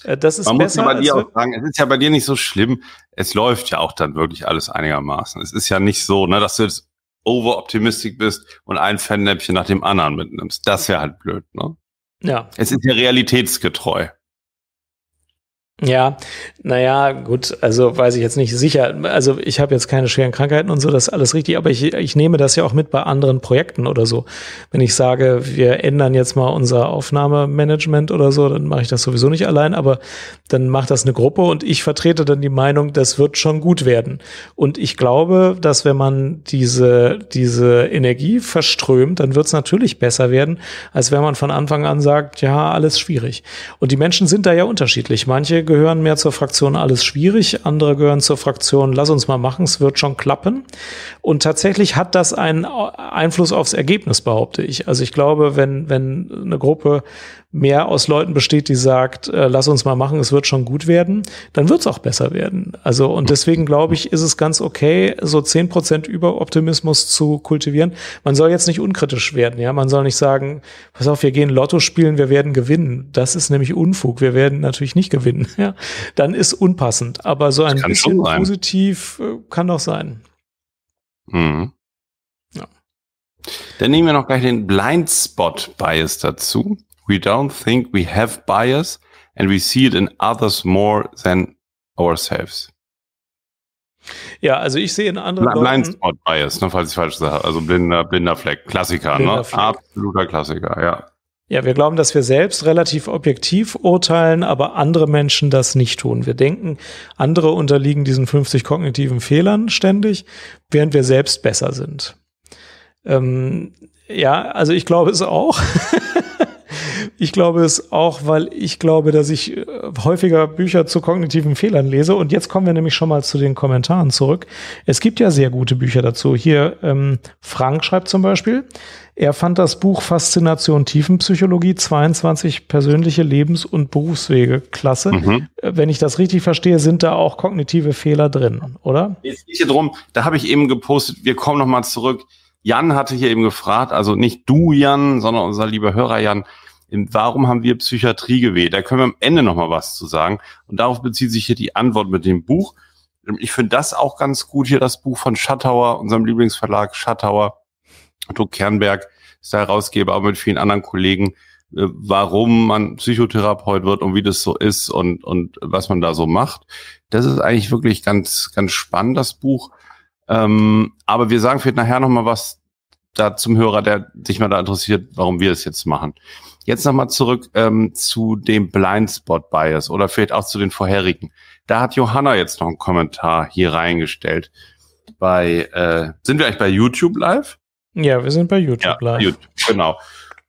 Äh, das ist man besser. muss ja bei dir auch sagen, es ist ja bei dir nicht so schlimm. Es läuft ja auch dann wirklich alles einigermaßen. Es ist ja nicht so, ne, dass du jetzt overoptimistisch bist und ein Fannäppchen nach dem anderen mitnimmst. Das wäre halt blöd, ne? Ja. Es ist ja realitätsgetreu. Ja, naja, gut, also weiß ich jetzt nicht sicher. Also ich habe jetzt keine schweren Krankheiten und so, das ist alles richtig, aber ich, ich nehme das ja auch mit bei anderen Projekten oder so. Wenn ich sage, wir ändern jetzt mal unser Aufnahmemanagement oder so, dann mache ich das sowieso nicht allein, aber dann macht das eine Gruppe und ich vertrete dann die Meinung, das wird schon gut werden. Und ich glaube, dass wenn man diese, diese Energie verströmt, dann wird es natürlich besser werden, als wenn man von Anfang an sagt, ja, alles schwierig. Und die Menschen sind da ja unterschiedlich. Manche gehören mehr zur Fraktion alles schwierig, andere gehören zur Fraktion lass uns mal machen, es wird schon klappen. Und tatsächlich hat das einen Einfluss aufs Ergebnis, behaupte ich. Also ich glaube, wenn, wenn eine Gruppe mehr aus Leuten besteht, die sagt, äh, lass uns mal machen, es wird schon gut werden, dann wird es auch besser werden. Also und deswegen glaube ich, ist es ganz okay, so zehn Prozent Überoptimismus zu kultivieren. Man soll jetzt nicht unkritisch werden, ja. Man soll nicht sagen, pass auf, wir gehen Lotto spielen, wir werden gewinnen. Das ist nämlich Unfug. Wir werden natürlich nicht gewinnen. Ja, dann ist unpassend. Aber so ein bisschen positiv äh, kann doch sein. Mhm. Ja. Dann nehmen wir noch gleich den Blindspot Bias dazu. We don't think we have bias and we see it in others more than ourselves. Ja, also ich sehe in anderen Bl Blind Spot Bias, ne, falls ich falsch sage. Also blinder, blinder Fleck. Klassiker, ne? blinder ne? Fleck. Absoluter Klassiker, ja. Ja, wir glauben, dass wir selbst relativ objektiv urteilen, aber andere Menschen das nicht tun. Wir denken, andere unterliegen diesen 50 kognitiven Fehlern ständig, während wir selbst besser sind. Ähm, ja, also ich glaube es auch. Ich glaube es auch, weil ich glaube, dass ich äh, häufiger Bücher zu kognitiven Fehlern lese. Und jetzt kommen wir nämlich schon mal zu den Kommentaren zurück. Es gibt ja sehr gute Bücher dazu. Hier, ähm, Frank schreibt zum Beispiel, er fand das Buch Faszination Tiefenpsychologie 22 persönliche Lebens- und Berufswege klasse. Mhm. Äh, wenn ich das richtig verstehe, sind da auch kognitive Fehler drin, oder? Jetzt geht hier drum, da habe ich eben gepostet, wir kommen nochmal zurück. Jan hatte hier eben gefragt, also nicht du, Jan, sondern unser lieber Hörer Jan, warum haben wir Psychiatrie gewählt? Da können wir am Ende noch mal was zu sagen. Und darauf bezieht sich hier die Antwort mit dem Buch. Ich finde das auch ganz gut hier, das Buch von Schattauer, unserem Lieblingsverlag Schattauer. Otto Kernberg ist der Herausgeber, aber mit vielen anderen Kollegen, äh, warum man Psychotherapeut wird und wie das so ist und, und was man da so macht. Das ist eigentlich wirklich ganz, ganz spannend, das Buch. Ähm, aber wir sagen vielleicht nachher noch mal was da zum Hörer, der sich mal da interessiert, warum wir es jetzt machen. Jetzt nochmal zurück ähm, zu dem Blindspot Bias oder vielleicht auch zu den vorherigen. Da hat Johanna jetzt noch einen Kommentar hier reingestellt. Bei, äh, sind wir eigentlich bei YouTube live? Ja, wir sind bei YouTube ja, live. YouTube, genau.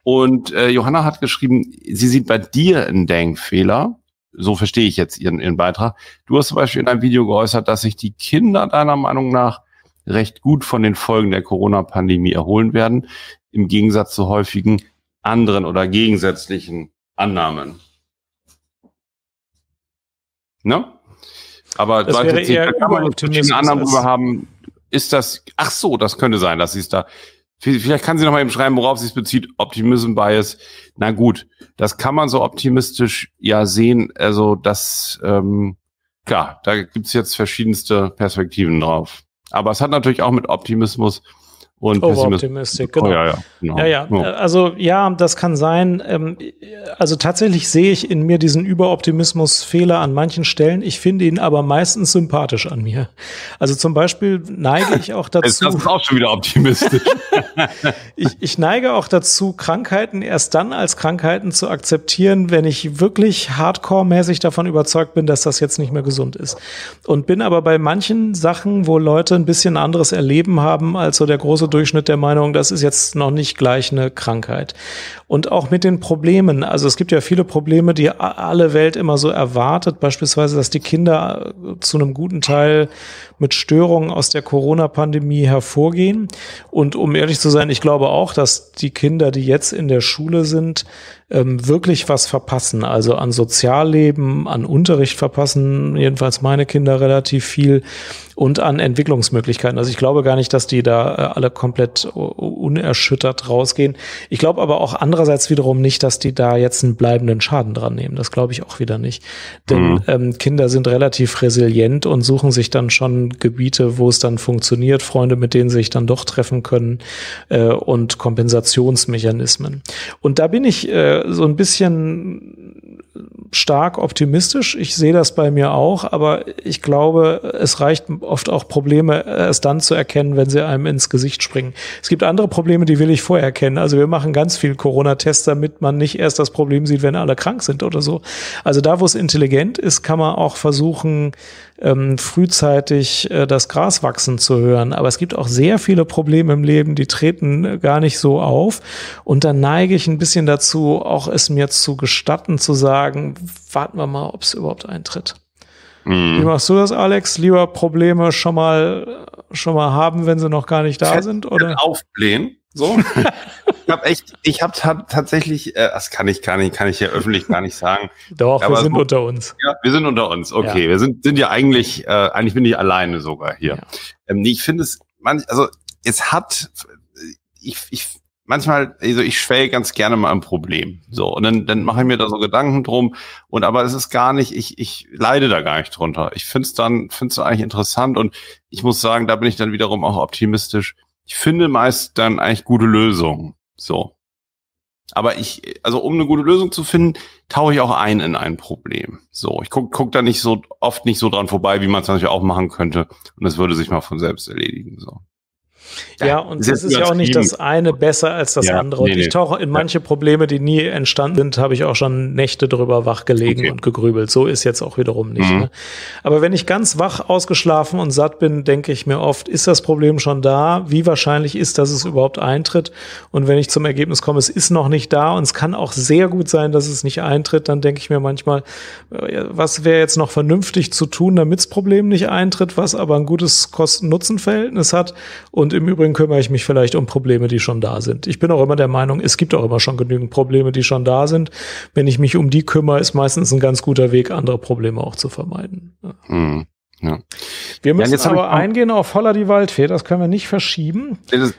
Und äh, Johanna hat geschrieben, sie sieht bei dir einen Denkfehler. So verstehe ich jetzt ihren, ihren Beitrag. Du hast zum Beispiel in einem Video geäußert, dass sich die Kinder deiner Meinung nach recht gut von den Folgen der Corona-Pandemie erholen werden, im Gegensatz zu häufigen anderen oder gegensätzlichen Annahmen. Ne? Aber das wäre eher da kann man verschiedene Annahmen drüber haben. Ist das, ach so, das könnte sein, dass sie es da, vielleicht kann sie noch mal eben schreiben, worauf sie es bezieht, Optimism Bias. Na gut, das kann man so optimistisch ja sehen, also das, ähm, klar, da gibt's jetzt verschiedenste Perspektiven drauf. Aber es hat natürlich auch mit Optimismus und Overoptimistic, genau. Oh, ja, ja, genau. ja, ja. Oh. Also ja, das kann sein. Ähm, also tatsächlich sehe ich in mir diesen Überoptimismus-Fehler an manchen Stellen. Ich finde ihn aber meistens sympathisch an mir. Also zum Beispiel neige ich auch dazu. Das ist auch schon wieder optimistisch. ich, ich neige auch dazu, Krankheiten erst dann als Krankheiten zu akzeptieren, wenn ich wirklich hardcore-mäßig davon überzeugt bin, dass das jetzt nicht mehr gesund ist. Und bin aber bei manchen Sachen, wo Leute ein bisschen anderes Erleben haben als so der große Durchschnitt der Meinung, das ist jetzt noch nicht gleich eine Krankheit. Und auch mit den Problemen, also es gibt ja viele Probleme, die alle Welt immer so erwartet, beispielsweise, dass die Kinder zu einem guten Teil mit Störungen aus der Corona-Pandemie hervorgehen. Und um ehrlich zu sein, ich glaube auch, dass die Kinder, die jetzt in der Schule sind, ähm, wirklich was verpassen. Also an Sozialleben, an Unterricht verpassen, jedenfalls meine Kinder relativ viel und an Entwicklungsmöglichkeiten. Also ich glaube gar nicht, dass die da äh, alle komplett unerschüttert rausgehen. Ich glaube aber auch andererseits wiederum nicht, dass die da jetzt einen bleibenden Schaden dran nehmen. Das glaube ich auch wieder nicht. Denn mhm. ähm, Kinder sind relativ resilient und suchen sich dann schon Gebiete, wo es dann funktioniert, Freunde, mit denen sie sich dann doch treffen können äh, und Kompensationsmechanismen. Und da bin ich äh, so ein bisschen stark optimistisch. Ich sehe das bei mir auch, aber ich glaube, es reicht oft auch Probleme erst dann zu erkennen, wenn sie einem ins Gesicht springen. Es gibt andere Probleme, die will ich vorher erkennen. Also wir machen ganz viel Corona-Tests, damit man nicht erst das Problem sieht, wenn alle krank sind oder so. Also da, wo es intelligent ist, kann man auch versuchen, ähm, frühzeitig äh, das Gras wachsen zu hören. Aber es gibt auch sehr viele Probleme im Leben, die treten gar nicht so auf. Und dann neige ich ein bisschen dazu, auch es mir zu gestatten, zu sagen, warten wir mal, ob es überhaupt eintritt. Mhm. Wie machst du das, Alex? Lieber Probleme schon mal, schon mal haben, wenn sie noch gar nicht da Fett, sind? Oder? Aufblähen. So. ich habe echt, ich habe tatsächlich, äh, das kann ich gar nicht, kann ich ja öffentlich gar nicht sagen. Doch, wir sind so, unter uns. Ja, wir sind unter uns. Okay, ja. wir sind sind ja eigentlich, äh, eigentlich bin ich alleine sogar hier. Ja. Ähm, ich finde es, manch, also es hat, ich, ich manchmal, also ich schwelge ganz gerne mal ein Problem. So, und dann, dann mache ich mir da so Gedanken drum. Und aber es ist gar nicht, ich, ich leide da gar nicht drunter. Ich finde es dann, finde es eigentlich interessant und ich muss sagen, da bin ich dann wiederum auch optimistisch. Ich finde meist dann eigentlich gute Lösungen. So. Aber ich, also um eine gute Lösung zu finden, tauche ich auch ein in ein Problem. So, ich guck, guck da nicht so oft nicht so dran vorbei, wie man es natürlich auch machen könnte. Und es würde sich mal von selbst erledigen. So. Ja, und es ist ja auch nicht das eine besser als das ja, andere. Und nee, ich tauche in manche Probleme, die nie entstanden sind, habe ich auch schon Nächte drüber wachgelegen okay. und gegrübelt. So ist jetzt auch wiederum nicht. Mhm. Ne? Aber wenn ich ganz wach, ausgeschlafen und satt bin, denke ich mir oft, ist das Problem schon da? Wie wahrscheinlich ist, dass es überhaupt eintritt? Und wenn ich zum Ergebnis komme, es ist noch nicht da und es kann auch sehr gut sein, dass es nicht eintritt, dann denke ich mir manchmal, äh, was wäre jetzt noch vernünftig zu tun, damit das Problem nicht eintritt, was aber ein gutes Kosten-Nutzen-Verhältnis hat und im Übrigen kümmere ich mich vielleicht um Probleme, die schon da sind. Ich bin auch immer der Meinung, es gibt auch immer schon genügend Probleme, die schon da sind. Wenn ich mich um die kümmere, ist meistens ein ganz guter Weg, andere Probleme auch zu vermeiden. Mhm. Ja. Wir müssen ja, aber eingehen auf Holler die Waldfee, das können wir nicht verschieben. Das,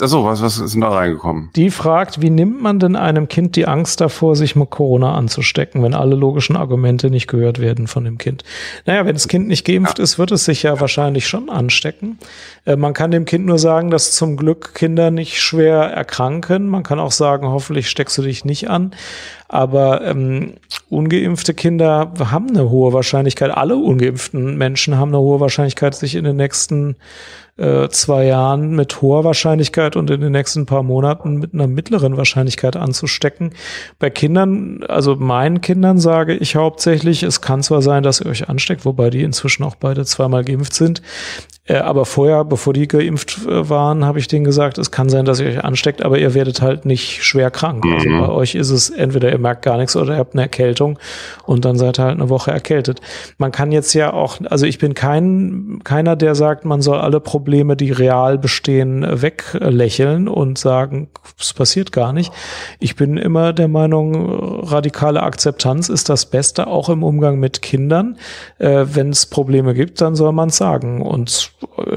Achso, was, was ist denn da reingekommen? Die fragt, wie nimmt man denn einem Kind die Angst davor, sich mit Corona anzustecken, wenn alle logischen Argumente nicht gehört werden von dem Kind? Naja, wenn das Kind nicht geimpft ja. ist, wird es sich ja wahrscheinlich schon anstecken. Äh, man kann dem Kind nur sagen, dass zum Glück Kinder nicht schwer erkranken. Man kann auch sagen, hoffentlich steckst du dich nicht an. Aber ähm, ungeimpfte Kinder haben eine hohe Wahrscheinlichkeit, alle ungeimpften Menschen haben eine hohe Wahrscheinlichkeit, sich in den nächsten äh, zwei Jahren mit hoher Wahrscheinlichkeit und in den nächsten paar Monaten mit einer mittleren Wahrscheinlichkeit anzustecken. Bei Kindern, also meinen Kindern sage ich hauptsächlich, es kann zwar sein, dass ihr euch ansteckt, wobei die inzwischen auch beide zweimal geimpft sind, aber vorher, bevor die geimpft äh, waren, habe ich denen gesagt, es kann sein, dass ihr euch ansteckt, aber ihr werdet halt nicht schwer krank. Also mhm. bei euch ist es entweder ihr merkt gar nichts oder ihr habt eine Erkältung und dann seid ihr halt eine Woche erkältet. Man kann jetzt ja auch, also ich bin kein, keiner, der sagt, man soll alle Probleme, die real bestehen, weglächeln und sagen, es passiert gar nicht. Ich bin immer der Meinung, radikale Akzeptanz ist das Beste, auch im Umgang mit Kindern. Äh, Wenn es Probleme gibt, dann soll man es sagen. Und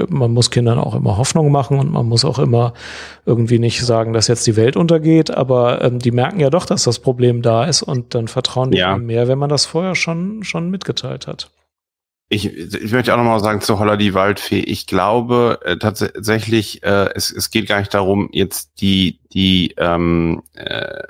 man muss Kindern auch immer Hoffnung machen und man muss auch immer irgendwie nicht sagen, dass jetzt die Welt untergeht, aber ähm, die merken ja doch, dass das Problem da ist und dann vertrauen die ja. mehr, wenn man das vorher schon, schon mitgeteilt hat. Ich, ich möchte auch nochmal sagen zu Holler die Waldfee. Ich glaube äh, tatsächlich, äh, es, es geht gar nicht darum, jetzt die, die ähm, äh,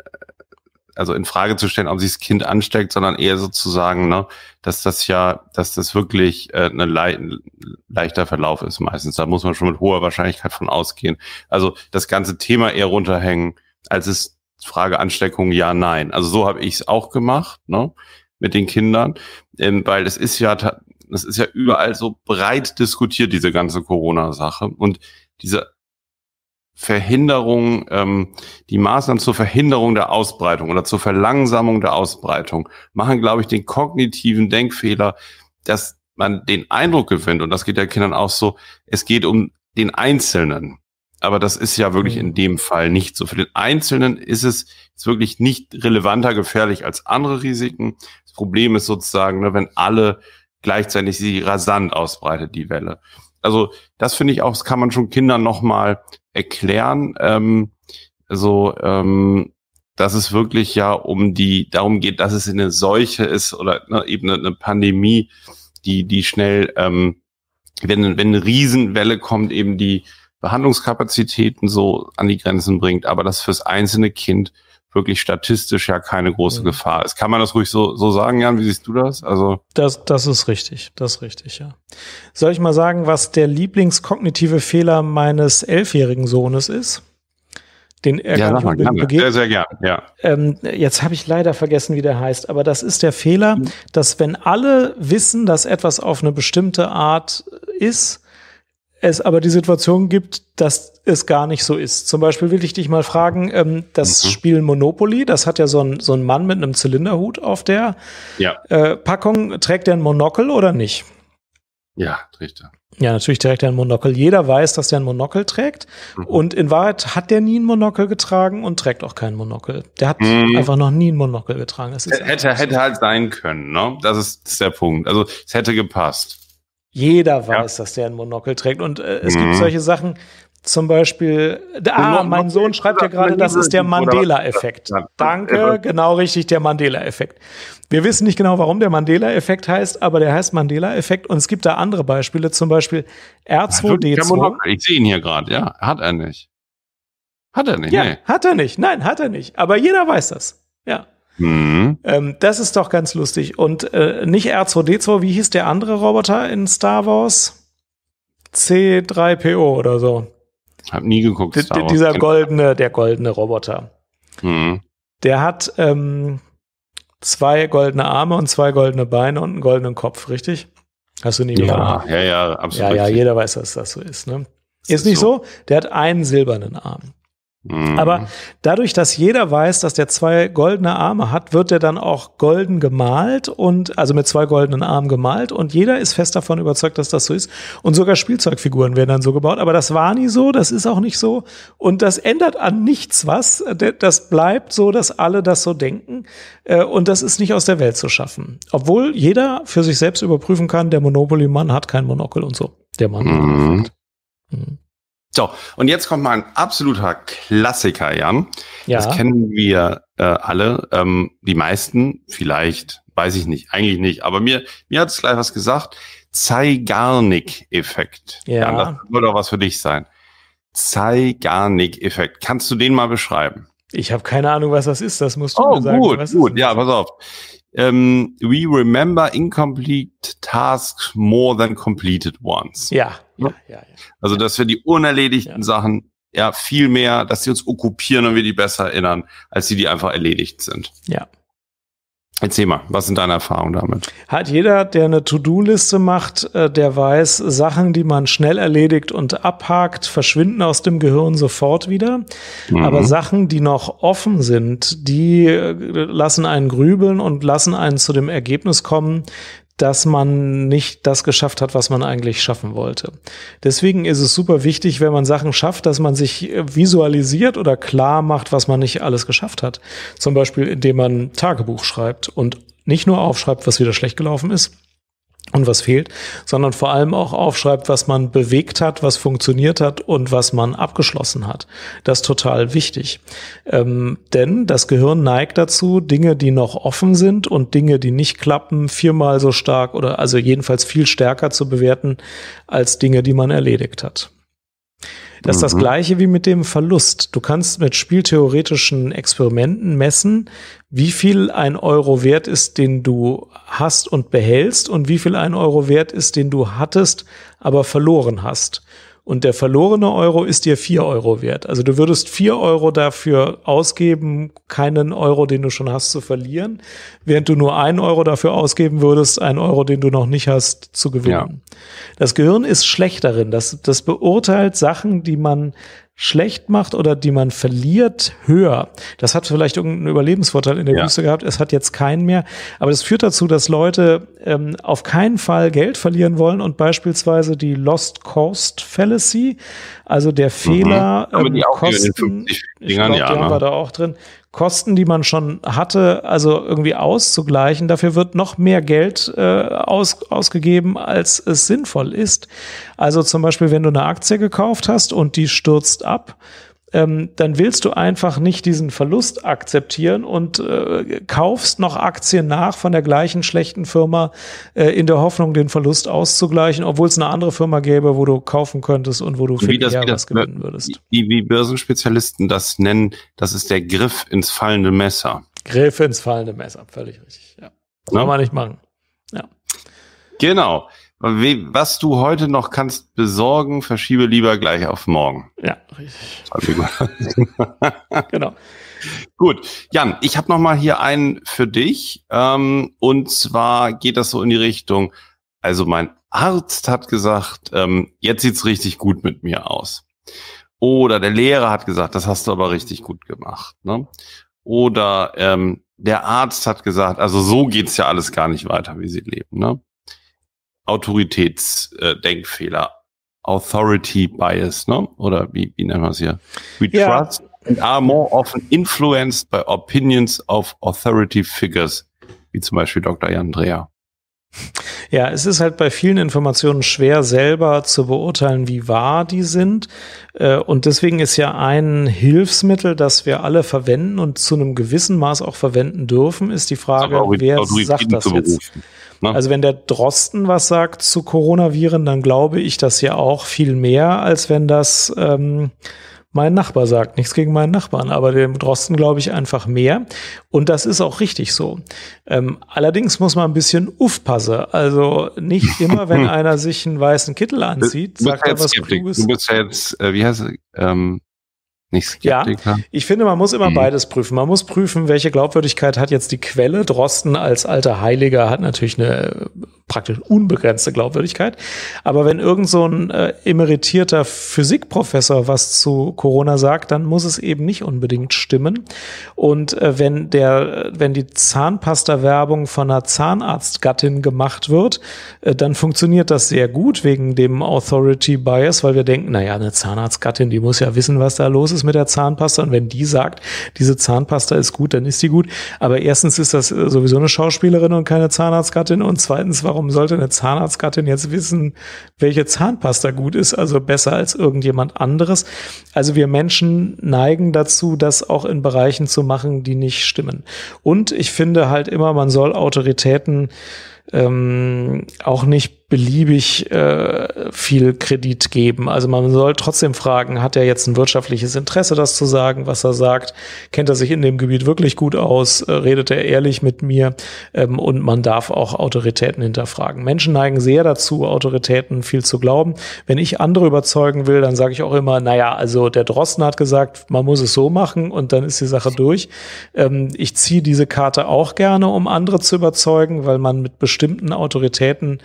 also in Frage zu stellen, ob sich das Kind ansteckt, sondern eher sozusagen, ne, dass das ja, dass das wirklich äh, ein leichter Verlauf ist meistens. Da muss man schon mit hoher Wahrscheinlichkeit von ausgehen. Also das ganze Thema eher runterhängen, als es Frage Ansteckung, ja, nein. Also so habe ich es auch gemacht, ne, mit den Kindern, ähm, weil es ist ja, das ist ja überall so breit diskutiert, diese ganze Corona-Sache. Und diese Verhinderung, ähm, die Maßnahmen zur Verhinderung der Ausbreitung oder zur Verlangsamung der Ausbreitung machen, glaube ich, den kognitiven Denkfehler, dass man den Eindruck gewinnt, und das geht der Kindern auch so, es geht um den Einzelnen. Aber das ist ja wirklich mhm. in dem Fall nicht so. Für den Einzelnen ist es ist wirklich nicht relevanter gefährlich als andere Risiken. Das Problem ist sozusagen, ne, wenn alle gleichzeitig sie rasant ausbreitet, die Welle. Also das finde ich auch, das kann man schon Kindern nochmal erklären. Ähm, also ähm, dass es wirklich ja um die darum geht, dass es eine Seuche ist oder ne, eben eine Pandemie, die die schnell, ähm, wenn wenn eine Riesenwelle kommt, eben die Behandlungskapazitäten so an die Grenzen bringt, aber das fürs einzelne Kind wirklich statistisch ja keine große mhm. Gefahr ist. Kann man das ruhig so, so sagen, Jan? Wie siehst du das? Also das, das ist richtig, das ist richtig, ja. Soll ich mal sagen, was der Lieblingskognitive Fehler meines elfjährigen Sohnes ist? Den er ja, mal, begeht. Sehr, sehr gern, ja. Ähm, jetzt habe ich leider vergessen, wie der heißt, aber das ist der Fehler, mhm. dass wenn alle wissen, dass etwas auf eine bestimmte Art ist, es aber die Situation gibt, dass es gar nicht so ist. Zum Beispiel will ich dich mal fragen, ähm, das mhm. Spiel Monopoly, das hat ja so ein, so ein Mann mit einem Zylinderhut auf der ja. äh, Packung. Trägt der ein Monokel oder nicht? Ja, trägt er. Ja, natürlich trägt er ein Monokel. Jeder weiß, dass der ein Monokel trägt. Mhm. Und in Wahrheit hat der nie ein Monokel getragen und trägt auch kein Monokel. Der hat mhm. einfach noch nie ein Monokel getragen. Das hätte, hätte halt sein können, ne? Das ist, das ist der Punkt. Also es hätte gepasst. Jeder weiß, ja. dass der ein Monokel trägt. Und äh, es mhm. gibt solche Sachen, zum Beispiel, ah, mein Sohn schreibt ja gerade, das ist der Mandela-Effekt. Danke, genau richtig, der Mandela-Effekt. Wir wissen nicht genau, warum der Mandela-Effekt heißt, aber der heißt Mandela-Effekt und es gibt da andere Beispiele, zum Beispiel R2D2. Ich sehe ihn hier gerade, ja, hat er nicht. Hat er nicht, ja, nee. Hat er nicht, nein, hat er nicht. Aber jeder weiß das. Mhm. Ähm, das ist doch ganz lustig. Und äh, nicht R2D2, wie hieß der andere Roboter in Star Wars? C3PO oder so. Hab nie geguckt. D dieser goldene, der goldene Roboter. Mhm. Der hat ähm, zwei goldene Arme und zwei goldene Beine und einen goldenen Kopf, richtig? Hast du nie ja, Ja, ja, absolut. Ja, ja, jeder weiß, dass das so ist. Ne? Ist, ist nicht so. so. Der hat einen silbernen Arm. Mhm. Aber dadurch, dass jeder weiß, dass der zwei goldene Arme hat, wird er dann auch golden gemalt und also mit zwei goldenen Armen gemalt und jeder ist fest davon überzeugt, dass das so ist. Und sogar Spielzeugfiguren werden dann so gebaut. Aber das war nie so, das ist auch nicht so. Und das ändert an nichts was. Das bleibt so, dass alle das so denken. Äh, und das ist nicht aus der Welt zu schaffen. Obwohl jeder für sich selbst überprüfen kann, der Monopoly-Mann hat kein Monokel und so. Der Mann. Mhm. Mhm. So, und jetzt kommt mal ein absoluter Klassiker, Jan. Ja. Das kennen wir äh, alle. Ähm, die meisten, vielleicht, weiß ich nicht, eigentlich nicht. Aber mir, mir hat es gleich was gesagt. Zeigarnik-Effekt. Ja. ja. Das würde doch was für dich sein. Zeigarnik-Effekt. Kannst du den mal beschreiben? Ich habe keine Ahnung, was das ist. Das musst du oh, mir sagen. Gut, was gut. Ja, pass auf. Um, we remember incomplete tasks more than completed ones. Ja, ja, ja. ja. Also, dass wir die unerledigten. Sachen ja viel mehr, dass sie uns okkupieren und wir die besser erinnern, als die, die einfach erledigt sind. Ja. Erzähl mal, was sind deine Erfahrungen damit? Hat jeder, der eine To-Do-Liste macht, äh, der weiß, Sachen, die man schnell erledigt und abhakt, verschwinden aus dem Gehirn sofort wieder. Mhm. Aber Sachen, die noch offen sind, die äh, lassen einen grübeln und lassen einen zu dem Ergebnis kommen, dass man nicht das geschafft hat, was man eigentlich schaffen wollte. Deswegen ist es super wichtig, wenn man Sachen schafft, dass man sich visualisiert oder klar macht, was man nicht alles geschafft hat. Zum Beispiel, indem man Tagebuch schreibt und nicht nur aufschreibt, was wieder schlecht gelaufen ist, und was fehlt, sondern vor allem auch aufschreibt, was man bewegt hat, was funktioniert hat und was man abgeschlossen hat. Das ist total wichtig. Ähm, denn das Gehirn neigt dazu, Dinge, die noch offen sind und Dinge, die nicht klappen, viermal so stark oder also jedenfalls viel stärker zu bewerten als Dinge, die man erledigt hat. Das ist das mhm. gleiche wie mit dem Verlust. Du kannst mit spieltheoretischen Experimenten messen, wie viel ein Euro wert ist, den du hast und behältst und wie viel ein Euro wert ist, den du hattest, aber verloren hast und der verlorene Euro ist dir vier Euro wert. Also du würdest vier Euro dafür ausgeben, keinen Euro, den du schon hast, zu verlieren, während du nur einen Euro dafür ausgeben würdest, einen Euro, den du noch nicht hast, zu gewinnen. Ja. Das Gehirn ist schlecht darin. Das, das beurteilt Sachen, die man schlecht macht oder die man verliert, höher. Das hat vielleicht irgendeinen Überlebensvorteil in der ja. Wüste gehabt. Es hat jetzt keinen mehr. Aber das führt dazu, dass Leute ähm, auf keinen Fall Geld verlieren wollen und beispielsweise die Lost Cost Fallacy, also der Fehler, mhm. ähm, Kosten, ich glaube, ja, die haben ne? wir da auch drin, Kosten, die man schon hatte, also irgendwie auszugleichen. Dafür wird noch mehr Geld äh, aus, ausgegeben, als es sinnvoll ist. Also zum Beispiel, wenn du eine Aktie gekauft hast und die stürzt ab, ähm, dann willst du einfach nicht diesen Verlust akzeptieren und äh, kaufst noch Aktien nach von der gleichen schlechten Firma äh, in der Hoffnung, den Verlust auszugleichen, obwohl es eine andere Firma gäbe, wo du kaufen könntest und wo du viel eher was gewinnen würdest. Wie, wie Börsenspezialisten das nennen, das ist der Griff ins fallende Messer. Griff ins fallende Messer, völlig richtig. Ja. Soll ja? man nicht machen. Ja. Genau. Was du heute noch kannst besorgen, verschiebe lieber gleich auf morgen. Ja, richtig. genau. Gut, Jan, ich habe noch mal hier einen für dich. Ähm, und zwar geht das so in die Richtung also mein Arzt hat gesagt, ähm, jetzt sieht's richtig gut mit mir aus. Oder der Lehrer hat gesagt, das hast du aber richtig gut gemacht. Ne? Oder ähm, der Arzt hat gesagt, also so geht's ja alles gar nicht weiter, wie sie leben. Ne? Autoritätsdenkfehler, Authority Bias, ne? Oder wie, wie nennen wir es hier? We ja. trust and are more often influenced by opinions of authority figures, wie zum Beispiel Dr. Jan Dreher. Ja, es ist halt bei vielen Informationen schwer selber zu beurteilen, wie wahr die sind. Äh, und deswegen ist ja ein Hilfsmittel, das wir alle verwenden und zu einem gewissen Maß auch verwenden dürfen, ist die Frage, wer sagt das jetzt? Ne? Also wenn der Drosten was sagt zu Coronaviren, dann glaube ich das ja auch viel mehr, als wenn das ähm, mein Nachbar sagt. Nichts gegen meinen Nachbarn, aber dem Drosten glaube ich einfach mehr. Und das ist auch richtig so. Ähm, allerdings muss man ein bisschen aufpassen. Also nicht immer, wenn einer sich einen weißen Kittel anzieht, sagt er was Kluges. Du bist ja jetzt, äh, wie heißt es, ähm, nicht Skeptiker. Ja, ich finde, man muss immer mhm. beides prüfen. Man muss prüfen, welche Glaubwürdigkeit hat jetzt die Quelle. Drosten als alter Heiliger hat natürlich eine praktisch unbegrenzte Glaubwürdigkeit. Aber wenn irgend so ein äh, emeritierter Physikprofessor was zu Corona sagt, dann muss es eben nicht unbedingt stimmen. Und äh, wenn der, wenn die Zahnpasta-Werbung von einer Zahnarztgattin gemacht wird, äh, dann funktioniert das sehr gut wegen dem Authority Bias, weil wir denken, naja, eine Zahnarztgattin, die muss ja wissen, was da los ist mit der Zahnpasta. Und wenn die sagt, diese Zahnpasta ist gut, dann ist die gut. Aber erstens ist das äh, sowieso eine Schauspielerin und keine Zahnarztgattin. Und zweitens, warum warum sollte eine Zahnarztgattin jetzt wissen, welche Zahnpasta gut ist, also besser als irgendjemand anderes? Also wir Menschen neigen dazu, das auch in Bereichen zu machen, die nicht stimmen. Und ich finde halt immer, man soll Autoritäten ähm, auch nicht beliebig äh, viel Kredit geben. Also man soll trotzdem fragen, hat er jetzt ein wirtschaftliches Interesse, das zu sagen, was er sagt? Kennt er sich in dem Gebiet wirklich gut aus? Äh, redet er ehrlich mit mir? Ähm, und man darf auch Autoritäten hinterfragen. Menschen neigen sehr dazu, Autoritäten viel zu glauben. Wenn ich andere überzeugen will, dann sage ich auch immer, naja, also der Drosten hat gesagt, man muss es so machen und dann ist die Sache durch. Ähm, ich ziehe diese Karte auch gerne, um andere zu überzeugen, weil man mit bestimmten Autoritäten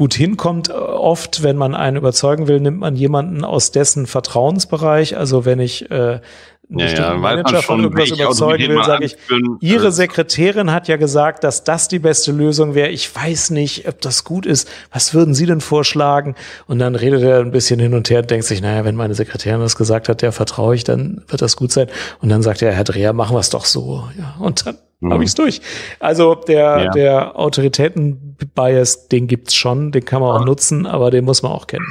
gut hinkommt. Oft, wenn man einen überzeugen will, nimmt man jemanden aus dessen Vertrauensbereich. Also wenn ich äh, ja, ja, Manager von irgendwas überzeugen will, sage ich, Ihre äh, Sekretärin hat ja gesagt, dass das die beste Lösung wäre. Ich weiß nicht, ob das gut ist. Was würden Sie denn vorschlagen? Und dann redet er ein bisschen hin und her und denkt sich, naja, wenn meine Sekretärin das gesagt hat, der vertraue ich, dann wird das gut sein. Und dann sagt er, Herr Dreher, machen wir es doch so. Ja, und dann mhm. habe ich es durch. Also der, ja. der Autoritäten-Bias, den gibt's schon, den kann man auch nutzen, aber den muss man auch kennen.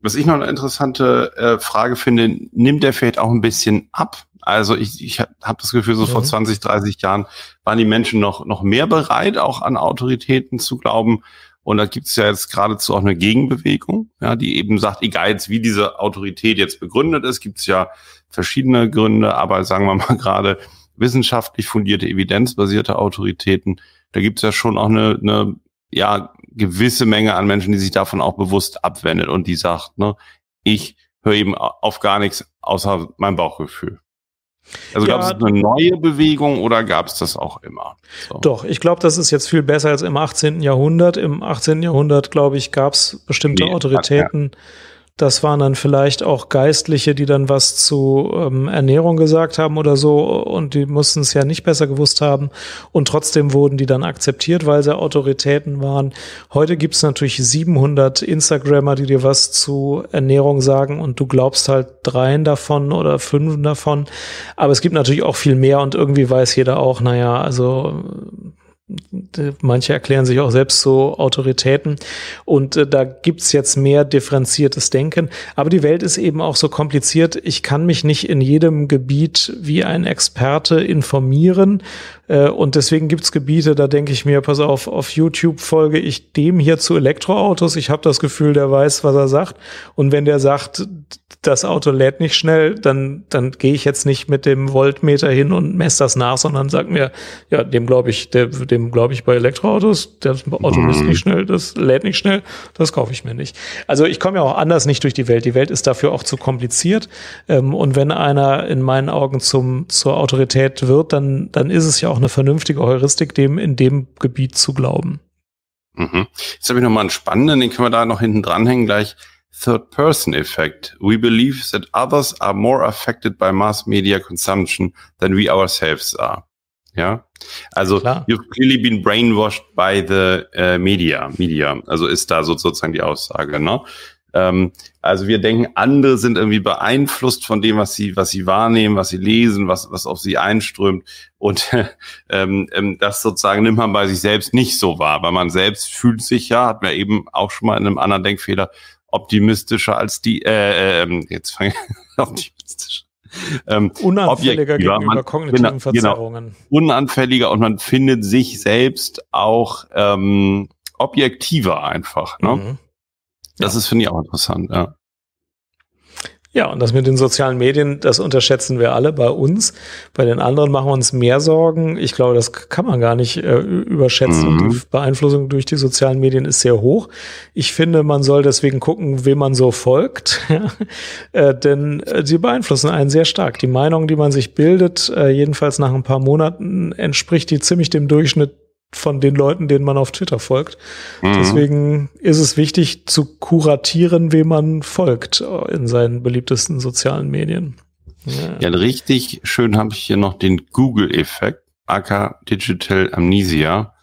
Was ich noch eine interessante äh, Frage finde, nimmt der vielleicht auch ein bisschen ab? Also ich, ich habe das Gefühl, so mhm. vor 20, 30 Jahren waren die Menschen noch, noch mehr bereit, auch an Autoritäten zu glauben. Und da gibt es ja jetzt geradezu auch eine Gegenbewegung, ja, die eben sagt, egal jetzt wie diese Autorität jetzt begründet ist, gibt es ja verschiedene Gründe, aber sagen wir mal gerade wissenschaftlich fundierte, evidenzbasierte Autoritäten, da gibt es ja schon auch eine, eine ja, gewisse Menge an Menschen, die sich davon auch bewusst abwendet und die sagt, ne, ich höre eben auf gar nichts außer mein Bauchgefühl. Also ja, gab es eine neue Bewegung oder gab es das auch immer? So. Doch, ich glaube, das ist jetzt viel besser als im 18. Jahrhundert. Im 18. Jahrhundert, glaube ich, gab es bestimmte nee, Autoritäten. Ja das waren dann vielleicht auch Geistliche, die dann was zu ähm, Ernährung gesagt haben oder so und die mussten es ja nicht besser gewusst haben und trotzdem wurden die dann akzeptiert, weil sie Autoritäten waren. Heute gibt es natürlich 700 Instagrammer, die dir was zu Ernährung sagen und du glaubst halt dreien davon oder fünf davon. Aber es gibt natürlich auch viel mehr und irgendwie weiß jeder auch, naja, also Manche erklären sich auch selbst so Autoritäten und äh, da gibt's jetzt mehr differenziertes Denken. Aber die Welt ist eben auch so kompliziert. Ich kann mich nicht in jedem Gebiet wie ein Experte informieren und deswegen gibt's Gebiete, da denke ich mir, pass auf, auf YouTube folge ich dem hier zu Elektroautos. Ich habe das Gefühl, der weiß, was er sagt. Und wenn der sagt, das Auto lädt nicht schnell, dann, dann gehe ich jetzt nicht mit dem Voltmeter hin und messe das nach, sondern sag mir, ja, dem glaube ich, der, dem glaube ich bei Elektroautos, das Auto misst nicht schnell, das lädt nicht schnell, das kaufe ich mir nicht. Also ich komme ja auch anders nicht durch die Welt. Die Welt ist dafür auch zu kompliziert. Ähm, und wenn einer in meinen Augen zum, zur Autorität wird, dann, dann ist es ja auch eine vernünftige Heuristik, dem in dem Gebiet zu glauben. Mhm. Jetzt habe ich nochmal einen spannenden, den können wir da noch hinten dranhängen gleich. Third person effect. We believe that others are more affected by mass media consumption than we ourselves are. Ja, also Klar. you've clearly been brainwashed by the uh, media. Media, also ist da sozusagen die Aussage. Ne? Ähm, also wir denken, andere sind irgendwie beeinflusst von dem, was sie, was sie wahrnehmen, was sie lesen, was, was auf sie einströmt. Und ähm, ähm, das sozusagen nimmt man bei sich selbst nicht so wahr, weil man selbst fühlt sich ja, hat man eben auch schon mal in einem anderen Denkfehler, optimistischer als die, äh, äh, jetzt fange ich optimistisch. Ähm, Unanfälliger gegenüber man, kognitiven genau, Verzerrungen. Unanfälliger und man findet sich selbst auch ähm, objektiver einfach. Ne? Mhm. Das ist, finde ich, auch interessant, ja. Ja, und das mit den sozialen Medien, das unterschätzen wir alle bei uns. Bei den anderen machen wir uns mehr Sorgen. Ich glaube, das kann man gar nicht äh, überschätzen. Mhm. Die Beeinflussung durch die sozialen Medien ist sehr hoch. Ich finde, man soll deswegen gucken, wem man so folgt. äh, denn äh, sie beeinflussen einen sehr stark. Die Meinung, die man sich bildet, äh, jedenfalls nach ein paar Monaten, entspricht die ziemlich dem Durchschnitt von den Leuten, denen man auf Twitter folgt. Mhm. Deswegen ist es wichtig zu kuratieren, wem man folgt in seinen beliebtesten sozialen Medien. Ja, ja richtig schön habe ich hier noch den Google-Effekt, aka Digital Amnesia.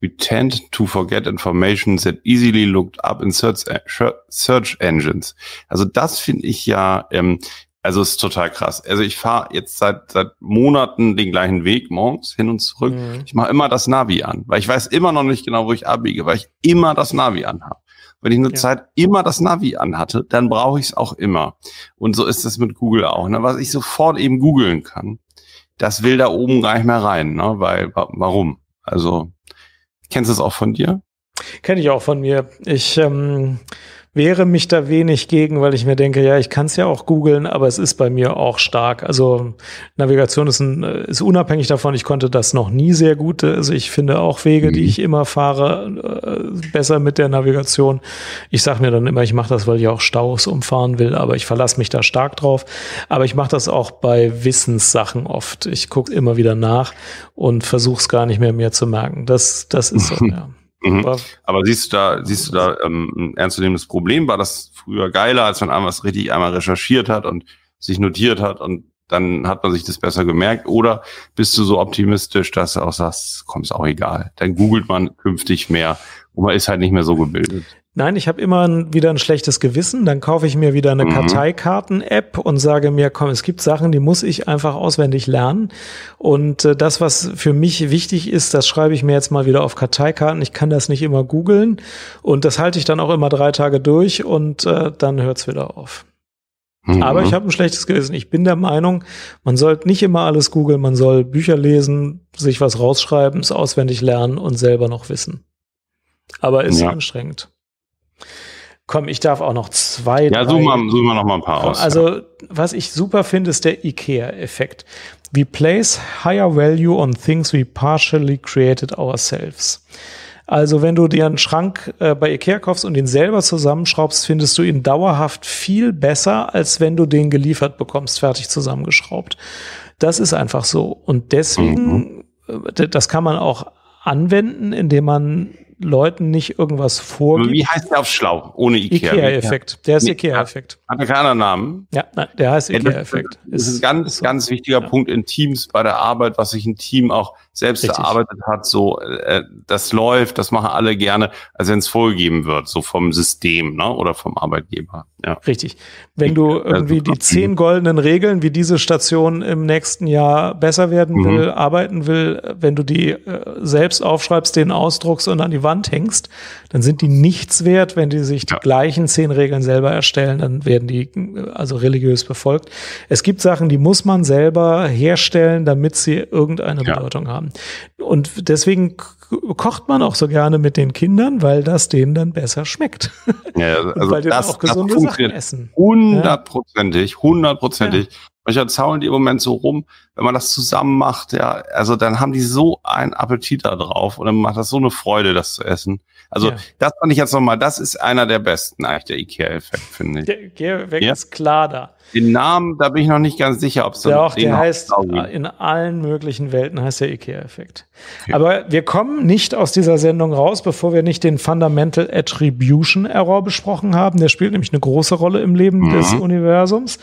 We tend to forget information that easily looked up in search, search engines. Also das finde ich ja ähm, also ist total krass. Also ich fahre jetzt seit seit Monaten den gleichen Weg morgens hin und zurück. Mhm. Ich mache immer das Navi an, weil ich weiß immer noch nicht genau, wo ich abbiege, weil ich immer das Navi anhabe. Wenn ich eine ja. Zeit immer das Navi anhatte, dann brauche ich es auch immer. Und so ist es mit Google auch. Ne? Was ich sofort eben googeln kann, das will da oben gar nicht mehr rein. Ne? Weil, warum? Also, kennst du es auch von dir? Kenne ich auch von mir. Ich ähm, wehre mich da wenig gegen, weil ich mir denke, ja, ich kann es ja auch googeln, aber es ist bei mir auch stark. Also Navigation ist, ein, ist unabhängig davon. Ich konnte das noch nie sehr gut. Also ich finde auch Wege, die mhm. ich immer fahre, äh, besser mit der Navigation. Ich sage mir dann immer, ich mache das, weil ich auch Staus umfahren will, aber ich verlasse mich da stark drauf. Aber ich mache das auch bei Wissenssachen oft. Ich gucke immer wieder nach und versuche es gar nicht mehr mir zu merken. Das, das ist so, ja. Mhm. Aber siehst du da, siehst du da ähm, ein ernstzunehmendes Problem? War das früher geiler, als man einmal was richtig einmal recherchiert hat und sich notiert hat und dann hat man sich das besser gemerkt? Oder bist du so optimistisch, dass du auch sagst, komm, ist auch egal. Dann googelt man künftig mehr und man ist halt nicht mehr so gebildet. Nein, ich habe immer wieder ein schlechtes Gewissen. Dann kaufe ich mir wieder eine mhm. Karteikarten-App und sage mir, komm, es gibt Sachen, die muss ich einfach auswendig lernen. Und äh, das, was für mich wichtig ist, das schreibe ich mir jetzt mal wieder auf Karteikarten. Ich kann das nicht immer googeln. Und das halte ich dann auch immer drei Tage durch und äh, dann hört's wieder auf. Mhm. Aber ich habe ein schlechtes Gewissen. Ich bin der Meinung, man sollte nicht immer alles googeln. Man soll Bücher lesen, sich was rausschreiben, es auswendig lernen und selber noch wissen. Aber ist ja. anstrengend. Komm, ich darf auch noch zwei. Ja, suchen wir, suchen wir noch mal ein paar aus. Also, ja. was ich super finde, ist der IKEA-Effekt. We place higher value on things we partially created ourselves. Also, wenn du dir einen Schrank äh, bei IKEA kaufst und ihn selber zusammenschraubst, findest du ihn dauerhaft viel besser, als wenn du den geliefert bekommst, fertig zusammengeschraubt. Das ist einfach so. Und deswegen, mhm. Äh, das kann man auch anwenden, indem man Leuten nicht irgendwas vorgibt. Wie heißt der auf Schlau, ohne Ikea? Ikea-Effekt. Der ist Ikea-Effekt. Hat, er keinen Namen? Ja, nein, der heißt Ikea-Effekt. Das, das, ist ein ganz, so. ganz wichtiger ja. Punkt in Teams bei der Arbeit, was sich ein Team auch selbst Richtig. erarbeitet hat. So, äh, das läuft, das machen alle gerne, als wenn es vorgegeben wird, so vom System ne, oder vom Arbeitgeber. Ja. Richtig. Wenn du irgendwie die zehn goldenen Regeln, wie diese Station im nächsten Jahr besser werden mhm. will, arbeiten will, wenn du die äh, selbst aufschreibst, den ausdruckst und an die Wand hängst, dann sind die nichts wert, wenn die sich die gleichen zehn Regeln selber erstellen, dann werden die äh, also religiös befolgt. Es gibt Sachen, die muss man selber herstellen, damit sie irgendeine ja. Bedeutung haben. Und deswegen kocht man auch so gerne mit den Kindern, weil das denen dann besser schmeckt. Ja, also weil die das, auch gesunde Sachen essen. Hundertprozentig, hundertprozentig. Ja. Manchmal zaulen die im Moment so rum, wenn man das zusammen macht, ja, also dann haben die so einen Appetit da drauf und dann macht das so eine Freude, das zu essen. Also ja. das fand ich jetzt nochmal, das ist einer der besten eigentlich, der Ikea-Effekt, finde ich. Der Ikea-Effekt ja? ist klar da. Den Namen, da bin ich noch nicht ganz sicher, ob es Ja, auch der heißt, in allen möglichen Welten heißt der IKEA-Effekt. Okay. Aber wir kommen nicht aus dieser Sendung raus, bevor wir nicht den Fundamental Attribution Error besprochen haben. Der spielt nämlich eine große Rolle im Leben mhm. des Universums.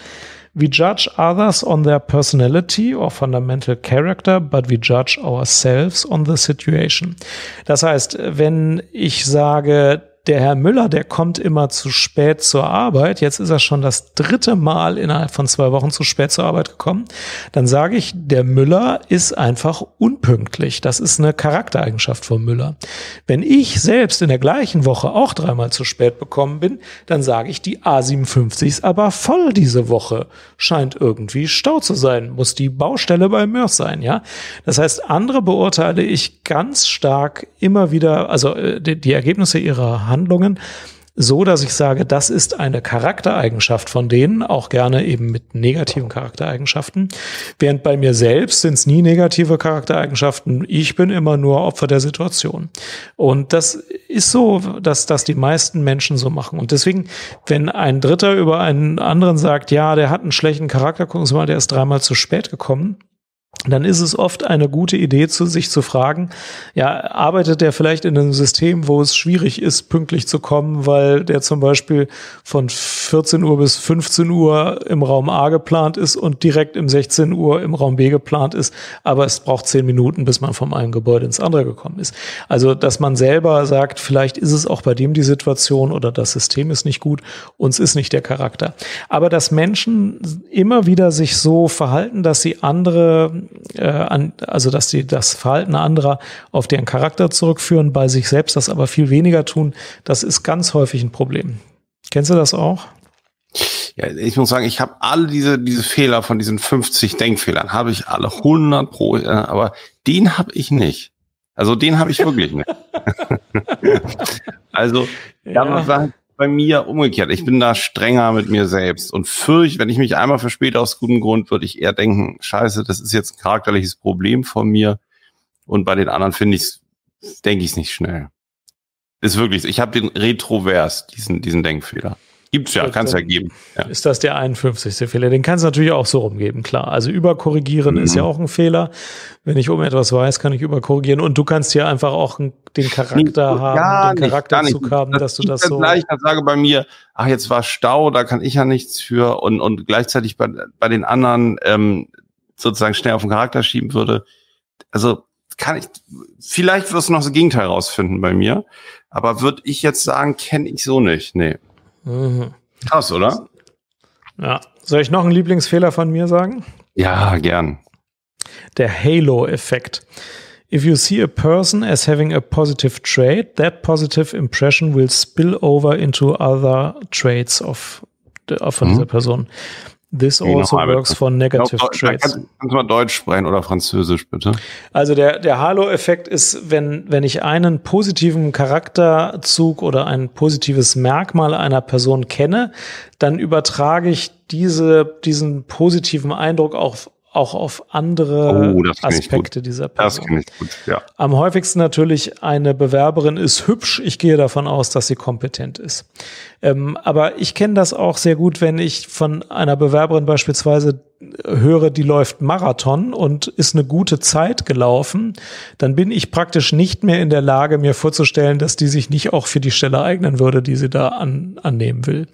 We judge others on their personality or fundamental character, but we judge ourselves on the situation. Das heißt, wenn ich sage, der Herr Müller, der kommt immer zu spät zur Arbeit. Jetzt ist er schon das dritte Mal innerhalb von zwei Wochen zu spät zur Arbeit gekommen. Dann sage ich, der Müller ist einfach unpünktlich. Das ist eine Charaktereigenschaft von Müller. Wenn ich selbst in der gleichen Woche auch dreimal zu spät bekommen bin, dann sage ich, die A57 ist aber voll diese Woche. Scheint irgendwie Stau zu sein. Muss die Baustelle bei Mörs sein, ja? Das heißt, andere beurteile ich ganz stark immer wieder, also äh, die, die Ergebnisse ihrer Handlungen, so dass ich sage, das ist eine Charaktereigenschaft von denen, auch gerne eben mit negativen Charaktereigenschaften. Während bei mir selbst sind es nie negative Charaktereigenschaften. Ich bin immer nur Opfer der Situation. Und das ist so, dass das die meisten Menschen so machen. Und deswegen, wenn ein Dritter über einen anderen sagt, ja, der hat einen schlechten Charakter, gucken Sie mal, der ist dreimal zu spät gekommen, dann ist es oft eine gute Idee, zu sich zu fragen, ja, arbeitet der vielleicht in einem System, wo es schwierig ist, pünktlich zu kommen, weil der zum Beispiel von 14 Uhr bis 15 Uhr im Raum A geplant ist und direkt im 16 Uhr im Raum B geplant ist, aber es braucht zehn Minuten, bis man vom einen Gebäude ins andere gekommen ist. Also, dass man selber sagt, vielleicht ist es auch bei dem die Situation oder das System ist nicht gut, uns ist nicht der Charakter. Aber dass Menschen immer wieder sich so verhalten, dass sie andere äh, an, also dass sie das Verhalten anderer auf deren Charakter zurückführen, bei sich selbst das aber viel weniger tun, das ist ganz häufig ein Problem. Kennst du das auch? Ja, ich muss sagen, ich habe alle diese, diese Fehler von diesen 50 Denkfehlern, habe ich alle 100 pro, äh, aber den habe ich nicht. Also den habe ich wirklich nicht. also, ja. da war bei mir umgekehrt. Ich bin da strenger mit mir selbst und fürcht, wenn ich mich einmal verspäte aus gutem Grund, würde ich eher denken, scheiße, das ist jetzt ein charakterliches Problem von mir. Und bei den anderen finde ich es, denke ich es nicht schnell. Ist wirklich, ich habe den Retrovers, diesen, diesen Denkfehler. Gibt's ja, kann es ja geben. Ja. Ist das der 51. Fehler? Den kann es natürlich auch so rumgeben, klar. Also überkorrigieren mhm. ist ja auch ein Fehler. Wenn ich um etwas weiß, kann ich überkorrigieren. Und du kannst hier einfach auch den Charakter nicht, haben, den Charakterzug haben, das dass du das so. Gleich, ich sage bei mir, ach, jetzt war Stau, da kann ich ja nichts für und, und gleichzeitig bei, bei den anderen ähm, sozusagen schnell auf den Charakter schieben würde. Also kann ich, vielleicht wirst du noch das Gegenteil rausfinden bei mir. Aber würde ich jetzt sagen, kenne ich so nicht. Nee. Mhm. Krass, oder? Ja. Soll ich noch einen Lieblingsfehler von mir sagen? Ja, gern. Der Halo-Effekt. If you see a person as having a positive trait, that positive impression will spill over into other traits of, of mhm. dieser Person. This also works for negative glaub, traits. Kannst, kannst du mal Deutsch sprechen oder Französisch, bitte? Also der, der Halo-Effekt ist, wenn, wenn ich einen positiven Charakterzug oder ein positives Merkmal einer Person kenne, dann übertrage ich diese, diesen positiven Eindruck auch auch auf andere oh, Aspekte dieser Person. Gut, ja. Am häufigsten natürlich eine Bewerberin ist hübsch. Ich gehe davon aus, dass sie kompetent ist. Ähm, aber ich kenne das auch sehr gut, wenn ich von einer Bewerberin beispielsweise höre, die läuft Marathon und ist eine gute Zeit gelaufen, dann bin ich praktisch nicht mehr in der Lage, mir vorzustellen, dass die sich nicht auch für die Stelle eignen würde, die sie da an, annehmen will.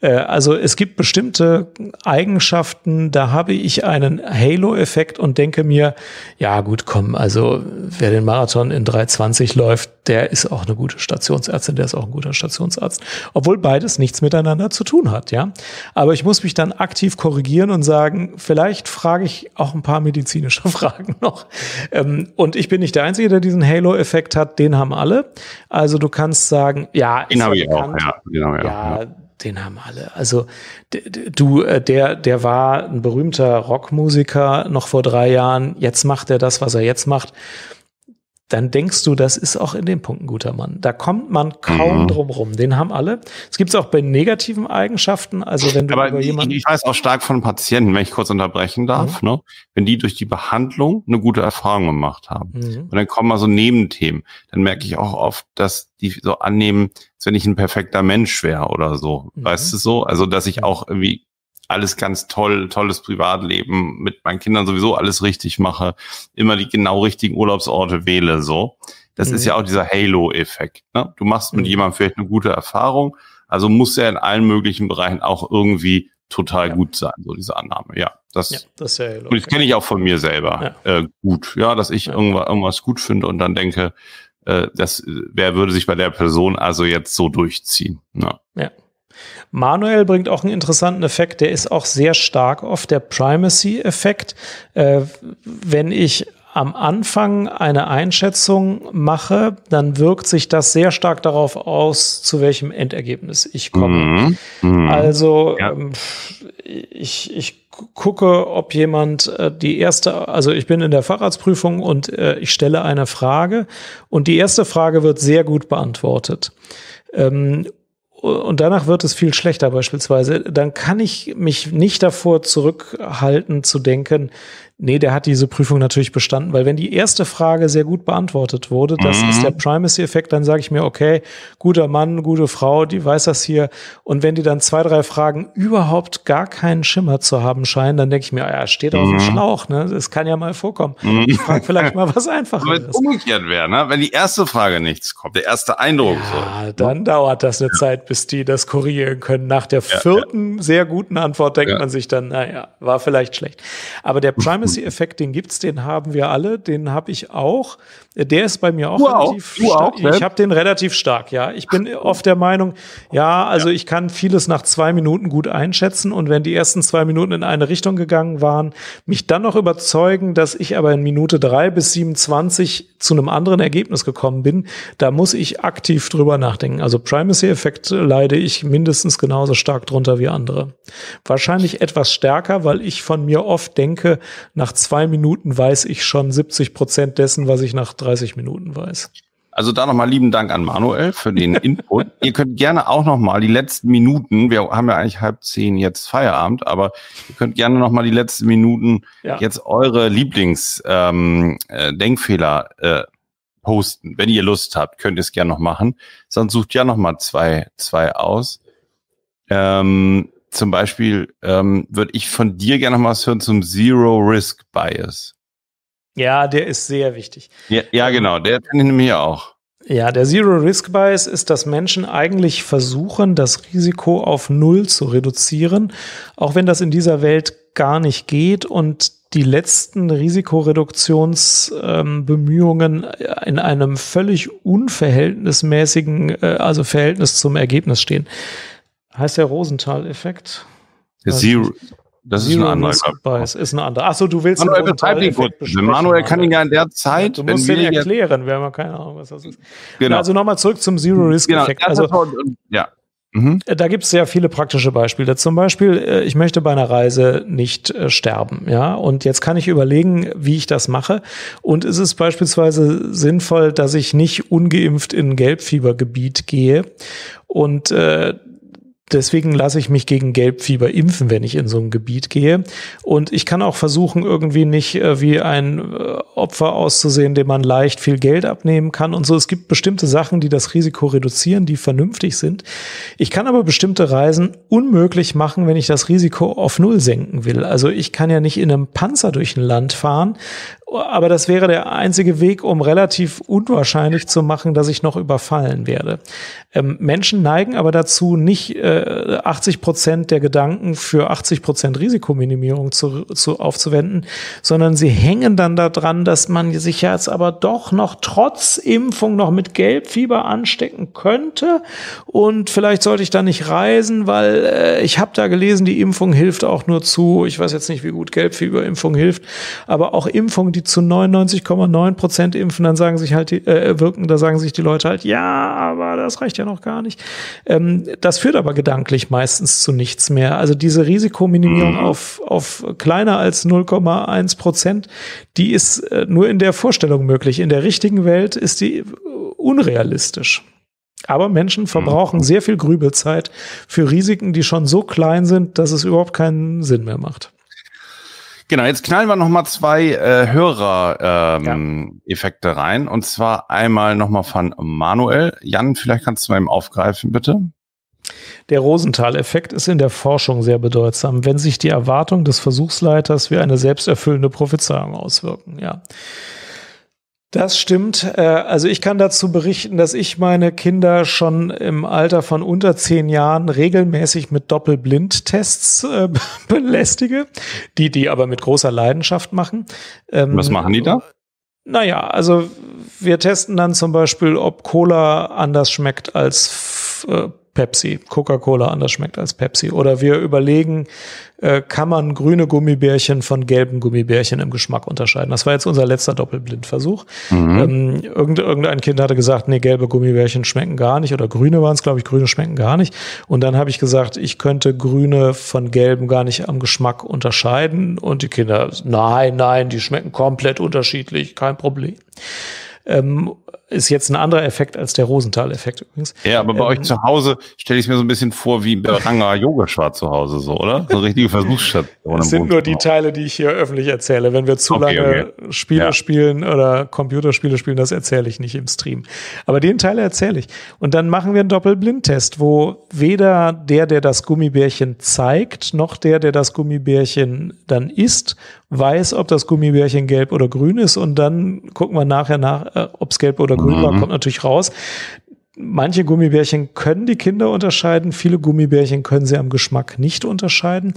Äh, also es gibt bestimmte Eigenschaften, da habe ich einen Halo-Effekt und denke mir, ja gut, komm, also wer den Marathon in 320 läuft, der ist auch eine gute Stationsärztin, der ist auch ein guter Stationsarzt. Obwohl beides nichts miteinander zu tun hat, ja. Aber ich muss mich dann aktiv korrigieren und sagen, vielleicht frage ich auch ein paar medizinische Fragen noch. Ähm, und ich bin nicht der Einzige, der diesen Halo-Effekt hat, den haben alle. Also du kannst sagen, ja, den habe ich auch, ja. Genau, ja, ja, ja den haben alle. Also du, äh, der, der war ein berühmter Rockmusiker noch vor drei Jahren. Jetzt macht er das, was er jetzt macht dann denkst du, das ist auch in dem Punkt ein guter Mann. Da kommt man kaum mhm. drum rum. Den haben alle. Es gibt es auch bei negativen Eigenschaften. Also wenn du Aber über jemanden ich, weiß auch stark von Patienten, wenn ich kurz unterbrechen darf, mhm. ne? wenn die durch die Behandlung eine gute Erfahrung gemacht haben. Mhm. Und dann kommen mal so Nebenthemen. Dann merke ich auch oft, dass die so annehmen, als wenn ich ein perfekter Mensch wäre oder so. Mhm. Weißt du so? Also, dass ich auch irgendwie alles ganz toll, tolles Privatleben, mit meinen Kindern sowieso alles richtig mache, immer die genau richtigen Urlaubsorte wähle, so. Das mhm. ist ja auch dieser Halo-Effekt. Ne? Du machst mit mhm. jemandem vielleicht eine gute Erfahrung, also muss er in allen möglichen Bereichen auch irgendwie total ja. gut sein, so diese Annahme. Ja, das, ja, das, ist ja Halo das kenne ich auch von mir selber ja. äh, gut. Ja, dass ich irgendwas, irgendwas gut finde und dann denke, äh, das, wer würde sich bei der Person also jetzt so durchziehen? Ne? Ja. Manuel bringt auch einen interessanten Effekt, der ist auch sehr stark auf der Primacy-Effekt. Äh, wenn ich am Anfang eine Einschätzung mache, dann wirkt sich das sehr stark darauf aus, zu welchem Endergebnis ich komme. Mhm. Mhm. Also ja. Ähm, ich, ich gucke, ob jemand äh, die erste, also ich bin in der Facharztprüfung und äh, ich stelle eine Frage und die erste Frage wird sehr gut beantwortet. Und danach wird es viel schlechter beispielsweise, dann kann ich mich nicht davor zurückhalten zu denken, Nee, der hat diese Prüfung natürlich bestanden, weil wenn die erste Frage sehr gut beantwortet wurde, das mhm. ist der Primacy-Effekt, dann sage ich mir, okay, guter Mann, gute Frau, die weiß das hier. Und wenn die dann zwei, drei Fragen überhaupt gar keinen Schimmer zu haben scheinen, dann denke ich mir, ja, steht auf dem mhm. Schlauch, ne? Das kann ja mal vorkommen. Mhm. Ich frage vielleicht mal was einfaches. Wenn es umgekehrt wäre, ne? Wenn die erste Frage nichts kommt, der erste Eindruck. Ja, so. dann dauert das eine Zeit, bis die das korrigieren können. Nach der vierten ja. sehr guten Antwort denkt man sich dann, naja, war vielleicht schlecht. Aber der Primacy Primacy-Effekt, den gibt's, den haben wir alle, den habe ich auch. Der ist bei mir auch du relativ stark. Ich habe den relativ stark, ja. Ich bin oft der Meinung, ja, also ja. ich kann vieles nach zwei Minuten gut einschätzen und wenn die ersten zwei Minuten in eine Richtung gegangen waren, mich dann noch überzeugen, dass ich aber in Minute drei bis 27 zu einem anderen Ergebnis gekommen bin, da muss ich aktiv drüber nachdenken. Also Primacy-Effekt leide ich mindestens genauso stark drunter wie andere. Wahrscheinlich etwas stärker, weil ich von mir oft denke, nach zwei Minuten weiß ich schon 70 Prozent dessen, was ich nach 30 Minuten weiß. Also da nochmal lieben Dank an Manuel für den Input. ihr könnt gerne auch nochmal die letzten Minuten, wir haben ja eigentlich halb zehn jetzt Feierabend, aber ihr könnt gerne nochmal die letzten Minuten ja. jetzt eure Lieblings-Denkfehler ähm, äh, äh, posten. Wenn ihr Lust habt, könnt ihr es gerne noch machen. Sonst sucht ja nochmal zwei, zwei aus. Ähm, zum Beispiel ähm, würde ich von dir gerne noch was hören zum Zero Risk Bias. Ja, der ist sehr wichtig. Ja, ja genau, der finde ich nämlich auch. Ja, der Zero Risk Bias ist, dass Menschen eigentlich versuchen, das Risiko auf Null zu reduzieren, auch wenn das in dieser Welt gar nicht geht und die letzten Risikoreduktionsbemühungen ähm, in einem völlig unverhältnismäßigen, äh, also Verhältnis zum Ergebnis stehen. Heißt der Rosenthal-Effekt? Zero, das Zero ist ein anderer. Bias ist ein anderer. Achso, du willst Manuel beschreib ihn kurz. Manuel kann ihn ja in der Zeit. Ja, du musst den erklären, wir haben ja keine Ahnung, was das ist. Genau. Also nochmal zurück zum Zero Risk genau, Effekt. Also, ja. Mhm. Äh, da gibt es sehr viele praktische Beispiele. Zum Beispiel, äh, ich möchte bei einer Reise nicht äh, sterben, ja. Und jetzt kann ich überlegen, wie ich das mache. Und ist es beispielsweise sinnvoll, dass ich nicht ungeimpft in ein Gelbfiebergebiet gehe und äh, Deswegen lasse ich mich gegen Gelbfieber impfen, wenn ich in so ein Gebiet gehe. Und ich kann auch versuchen, irgendwie nicht äh, wie ein äh, Opfer auszusehen, dem man leicht viel Geld abnehmen kann und so. Es gibt bestimmte Sachen, die das Risiko reduzieren, die vernünftig sind. Ich kann aber bestimmte Reisen unmöglich machen, wenn ich das Risiko auf Null senken will. Also ich kann ja nicht in einem Panzer durch ein Land fahren aber das wäre der einzige Weg, um relativ unwahrscheinlich zu machen, dass ich noch überfallen werde. Ähm, Menschen neigen aber dazu, nicht äh, 80 Prozent der Gedanken für 80 Prozent Risikominimierung zu, zu aufzuwenden, sondern sie hängen dann daran, dass man sich jetzt aber doch noch trotz Impfung noch mit Gelbfieber anstecken könnte und vielleicht sollte ich da nicht reisen, weil äh, ich habe da gelesen, die Impfung hilft auch nur zu, ich weiß jetzt nicht, wie gut Gelbfieberimpfung hilft, aber auch Impfung die zu 99,9 Prozent impfen, dann sagen sich halt, die, äh, wirken, da sagen sich die Leute halt, ja, aber das reicht ja noch gar nicht. Ähm, das führt aber gedanklich meistens zu nichts mehr. Also diese Risikominimierung mhm. auf, auf kleiner als 0,1 Prozent, die ist äh, nur in der Vorstellung möglich. In der richtigen Welt ist die unrealistisch. Aber Menschen verbrauchen mhm. sehr viel Grübelzeit für Risiken, die schon so klein sind, dass es überhaupt keinen Sinn mehr macht. Genau, jetzt knallen wir noch mal zwei äh, Hörer-Effekte ähm, ja. rein. Und zwar einmal noch mal von Manuel. Jan, vielleicht kannst du mal eben aufgreifen, bitte. Der Rosenthal-Effekt ist in der Forschung sehr bedeutsam, wenn sich die Erwartungen des Versuchsleiters wie eine selbsterfüllende Prophezeiung auswirken. Ja. Das stimmt. Äh, also ich kann dazu berichten, dass ich meine Kinder schon im Alter von unter zehn Jahren regelmäßig mit Doppelblindtests äh, belästige, die die aber mit großer Leidenschaft machen. Ähm, Was machen die da? Naja, also wir testen dann zum Beispiel, ob Cola anders schmeckt als äh, Pepsi, Coca-Cola anders schmeckt als Pepsi. Oder wir überlegen, äh, kann man grüne Gummibärchen von gelben Gummibärchen im Geschmack unterscheiden. Das war jetzt unser letzter Doppelblindversuch. Mhm. Ähm, irgendein Kind hatte gesagt, nee, gelbe Gummibärchen schmecken gar nicht. Oder grüne waren es, glaube ich, grüne schmecken gar nicht. Und dann habe ich gesagt, ich könnte grüne von gelben gar nicht am Geschmack unterscheiden. Und die Kinder, nein, nein, die schmecken komplett unterschiedlich, kein Problem. Ähm, ist jetzt ein anderer Effekt als der Rosenthal-Effekt übrigens. Ja, aber bei ähm, euch zu Hause stelle ich es mir so ein bisschen vor wie bei Ranga Yogeshwar zu Hause, so, oder? So eine richtige Versuchsstation. Das sind nur die Teile, die ich hier öffentlich erzähle. Wenn wir zu okay, lange okay. Spiele ja. spielen oder Computerspiele spielen, das erzähle ich nicht im Stream. Aber den Teil erzähle ich. Und dann machen wir einen Doppelblindtest, wo weder der, der das Gummibärchen zeigt, noch der, der das Gummibärchen dann isst, weiß, ob das Gummibärchen gelb oder grün ist. Und dann gucken wir nachher nach, äh, ob es gelb oder oder war, mhm. kommt natürlich raus. Manche Gummibärchen können die Kinder unterscheiden, viele Gummibärchen können sie am Geschmack nicht unterscheiden.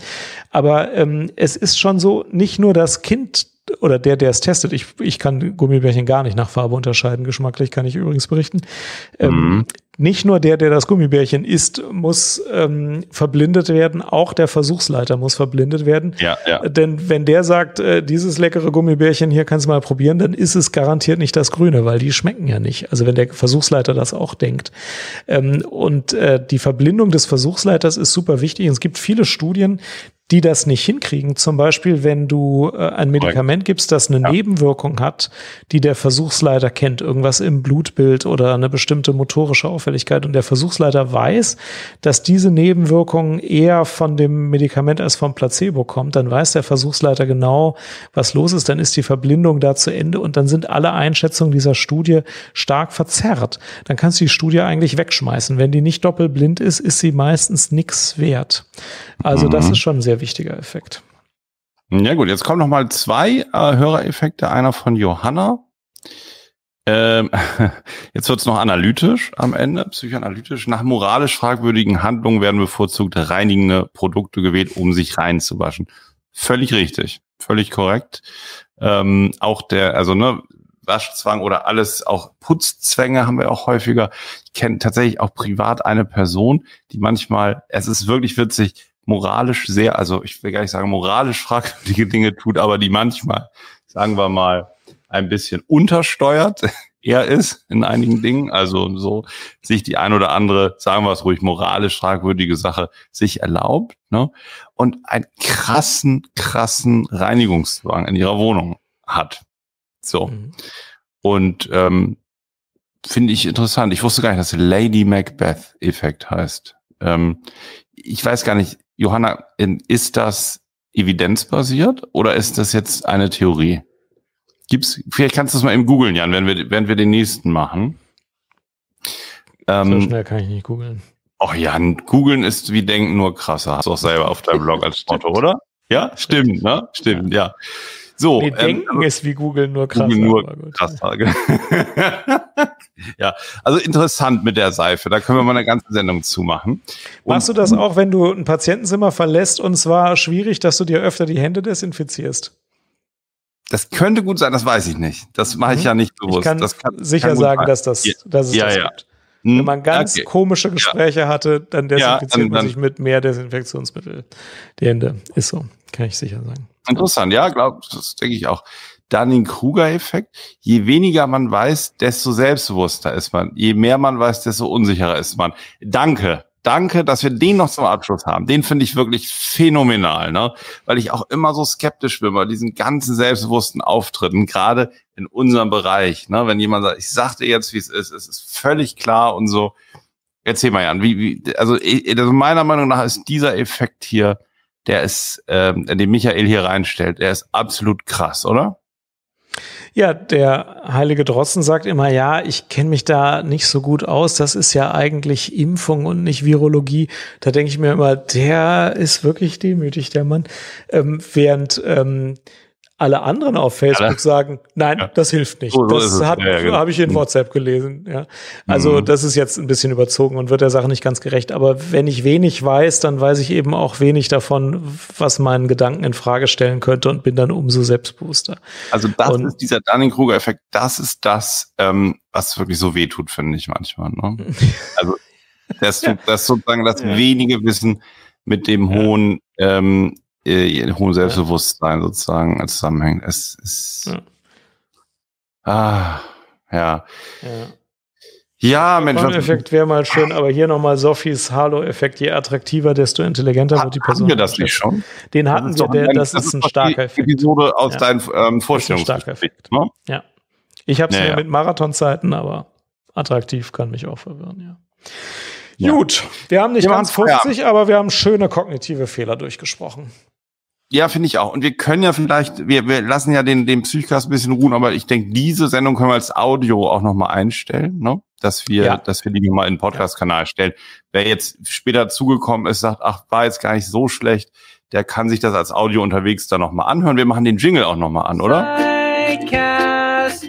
Aber ähm, es ist schon so, nicht nur das Kind oder der, der es testet, ich, ich kann Gummibärchen gar nicht nach Farbe unterscheiden, geschmacklich kann ich übrigens berichten. Ähm, mhm nicht nur der, der das Gummibärchen isst, muss ähm, verblindet werden, auch der Versuchsleiter muss verblindet werden. Ja, ja. Denn wenn der sagt, äh, dieses leckere Gummibärchen hier kannst du mal probieren, dann ist es garantiert nicht das Grüne, weil die schmecken ja nicht. Also wenn der Versuchsleiter das auch denkt. Ähm, und äh, die Verblindung des Versuchsleiters ist super wichtig. Es gibt viele Studien, die das nicht hinkriegen. Zum Beispiel, wenn du äh, ein Medikament gibst, das eine ja. Nebenwirkung hat, die der Versuchsleiter kennt, irgendwas im Blutbild oder eine bestimmte motorische Auffälligkeit und der Versuchsleiter weiß, dass diese Nebenwirkung eher von dem Medikament als vom Placebo kommt, dann weiß der Versuchsleiter genau, was los ist, dann ist die Verblindung da zu Ende und dann sind alle Einschätzungen dieser Studie stark verzerrt. Dann kannst du die Studie eigentlich wegschmeißen. Wenn die nicht doppelblind ist, ist sie meistens nichts wert. Also mhm. das ist schon ein wichtiger Effekt. Ja gut, jetzt kommen noch mal zwei äh, Hörereffekte. Einer von Johanna. Ähm, jetzt wird es noch analytisch am Ende, psychoanalytisch. Nach moralisch fragwürdigen Handlungen werden bevorzugt reinigende Produkte gewählt, um sich reinzuwaschen. Völlig richtig, völlig korrekt. Ähm, auch der, also ne, Waschzwang oder alles, auch Putzzwänge haben wir auch häufiger. Ich kenne tatsächlich auch privat eine Person, die manchmal, es ist wirklich witzig, moralisch sehr, also ich will gar nicht sagen moralisch fragwürdige Dinge tut, aber die manchmal, sagen wir mal, ein bisschen untersteuert er ist in einigen Dingen, also so sich die ein oder andere, sagen wir es ruhig, moralisch fragwürdige Sache sich erlaubt, ne? Und einen krassen, krassen Reinigungszwang in ihrer Wohnung hat. So. Mhm. Und ähm, finde ich interessant. Ich wusste gar nicht, dass Lady Macbeth-Effekt heißt. Ähm, ich weiß gar nicht, Johanna, ist das evidenzbasiert oder ist das jetzt eine Theorie? Gibt's, vielleicht kannst du es mal eben googeln, Jan, wenn wir, wenn wir den nächsten machen. Ähm, so schnell kann ich nicht googeln. Ach Jan, googeln ist wie denken nur krasser. Hast du auch selber auf deinem Blog als Motto, oder? Ja, stimmt, ne? Stimmt, ja. So, nee, ähm, denken ist wie Google nur krasser. Google nur krasser. ja, also interessant mit der Seife. Da können wir mal eine ganze Sendung zumachen. Und Machst du das auch, wenn du ein Patientenzimmer verlässt und zwar schwierig, dass du dir öfter die Hände desinfizierst? Das könnte gut sein, das weiß ich nicht. Das mache ich mhm. ja nicht bewusst. Ich kann, kann sicher kann sagen, dass, das, dass es ja, das ja. gibt. Wenn hm, man ganz okay. komische Gespräche ja. hatte, dann desinfiziert ja, dann, man sich mit mehr Desinfektionsmittel die Hände. Ist so, kann ich sicher sagen. Interessant, ja, glaub, das denke ich auch. Dunning-Kruger-Effekt. Je weniger man weiß, desto selbstbewusster ist man. Je mehr man weiß, desto unsicherer ist man. Danke. Danke, dass wir den noch zum Abschluss haben. Den finde ich wirklich phänomenal, ne? Weil ich auch immer so skeptisch bin bei diesen ganzen selbstbewussten Auftritten, gerade in unserem Bereich. Ne? Wenn jemand sagt, ich sagte jetzt, wie es ist, es ist völlig klar und so. Erzähl mal, Jan, wie, wie also, also meiner Meinung nach ist dieser Effekt hier, der ist, ähm, den Michael hier reinstellt, der ist absolut krass, oder? Ja, der heilige Drossen sagt immer, ja, ich kenne mich da nicht so gut aus. Das ist ja eigentlich Impfung und nicht Virologie. Da denke ich mir immer, der ist wirklich demütig, der Mann. Ähm, während ähm, alle anderen auf Facebook ja. sagen, nein, ja. das hilft nicht. So, so das hat, ja, genau. habe ich in mhm. WhatsApp gelesen. Ja. Also mhm. das ist jetzt ein bisschen überzogen und wird der Sache nicht ganz gerecht. Aber wenn ich wenig weiß, dann weiß ich eben auch wenig davon, was meinen Gedanken in Frage stellen könnte und bin dann umso selbstbewusster. Also das und, ist dieser Dunning-Kruger-Effekt. Das ist das, ähm, was wirklich so wehtut, finde ich manchmal. Ne? also das, das sozusagen das wenige Wissen mit dem hohen ähm, äh, hohem Selbstbewusstsein ja. sozusagen zusammenhängt. Es ist. Ah, ja. Ja, Mensch. Effekt wäre mal schön, aber hier nochmal Sophies Halo-Effekt. Je attraktiver, desto intelligenter wird die Person. Hatten wir das nicht schon? Den hatten wir, der, das, das, ist ein starker Effekt. Episode aus ja. deinen ähm, Vorstellungsgespräch. Ne? Ja. Ich habe es ja, ja. mit Marathonzeiten, aber attraktiv kann mich auch verwirren, ja. Ja. Gut, wir haben nicht wir ganz 50, aber wir haben schöne kognitive Fehler durchgesprochen. Ja, finde ich auch. Und wir können ja vielleicht, wir, wir lassen ja den, den Psychcast ein bisschen ruhen, aber ich denke, diese Sendung können wir als Audio auch nochmal einstellen, ne? Dass wir, ja. dass wir die nochmal in den Podcast-Kanal stellen. Wer jetzt später zugekommen ist, sagt, ach, war jetzt gar nicht so schlecht, der kann sich das als Audio unterwegs dann nochmal anhören. Wir machen den Jingle auch nochmal an, oder? Psychcast.de,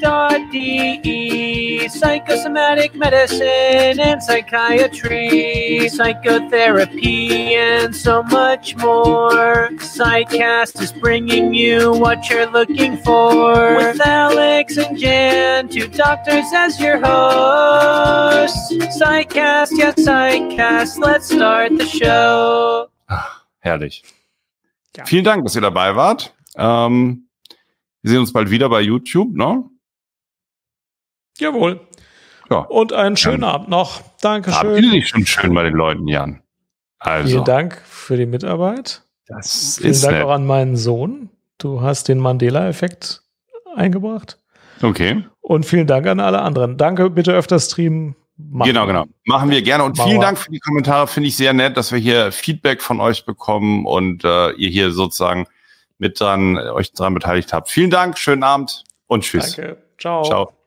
psychosomatic medicine and psychiatry, psychotherapy, and so much more. Psychcast is bringing you what you're looking for. With Alex and Jan, two doctors as your hosts. Psychcast, yeah, Psychcast, let's start the show. Ah, herrlich. Ja. Vielen Dank, dass ihr dabei wart. Ähm, Wir sehen uns bald wieder bei YouTube, ne? Jawohl. Ja. Und einen schönen. Abend noch. Dankeschön. Verabschiede dich schon schön bei den Leuten, Jan. Also. Vielen Dank für die Mitarbeit. Das Vielen ist Dank nett. auch an meinen Sohn. Du hast den Mandela-Effekt eingebracht. Okay. Und vielen Dank an alle anderen. Danke, bitte öfter streamen. Machen genau, genau. Machen wir gerne. Und Mauer. vielen Dank für die Kommentare. Finde ich sehr nett, dass wir hier Feedback von euch bekommen und äh, ihr hier sozusagen mit dran, euch dran beteiligt habt. Vielen Dank, schönen Abend und tschüss. Danke. Ciao. Ciao.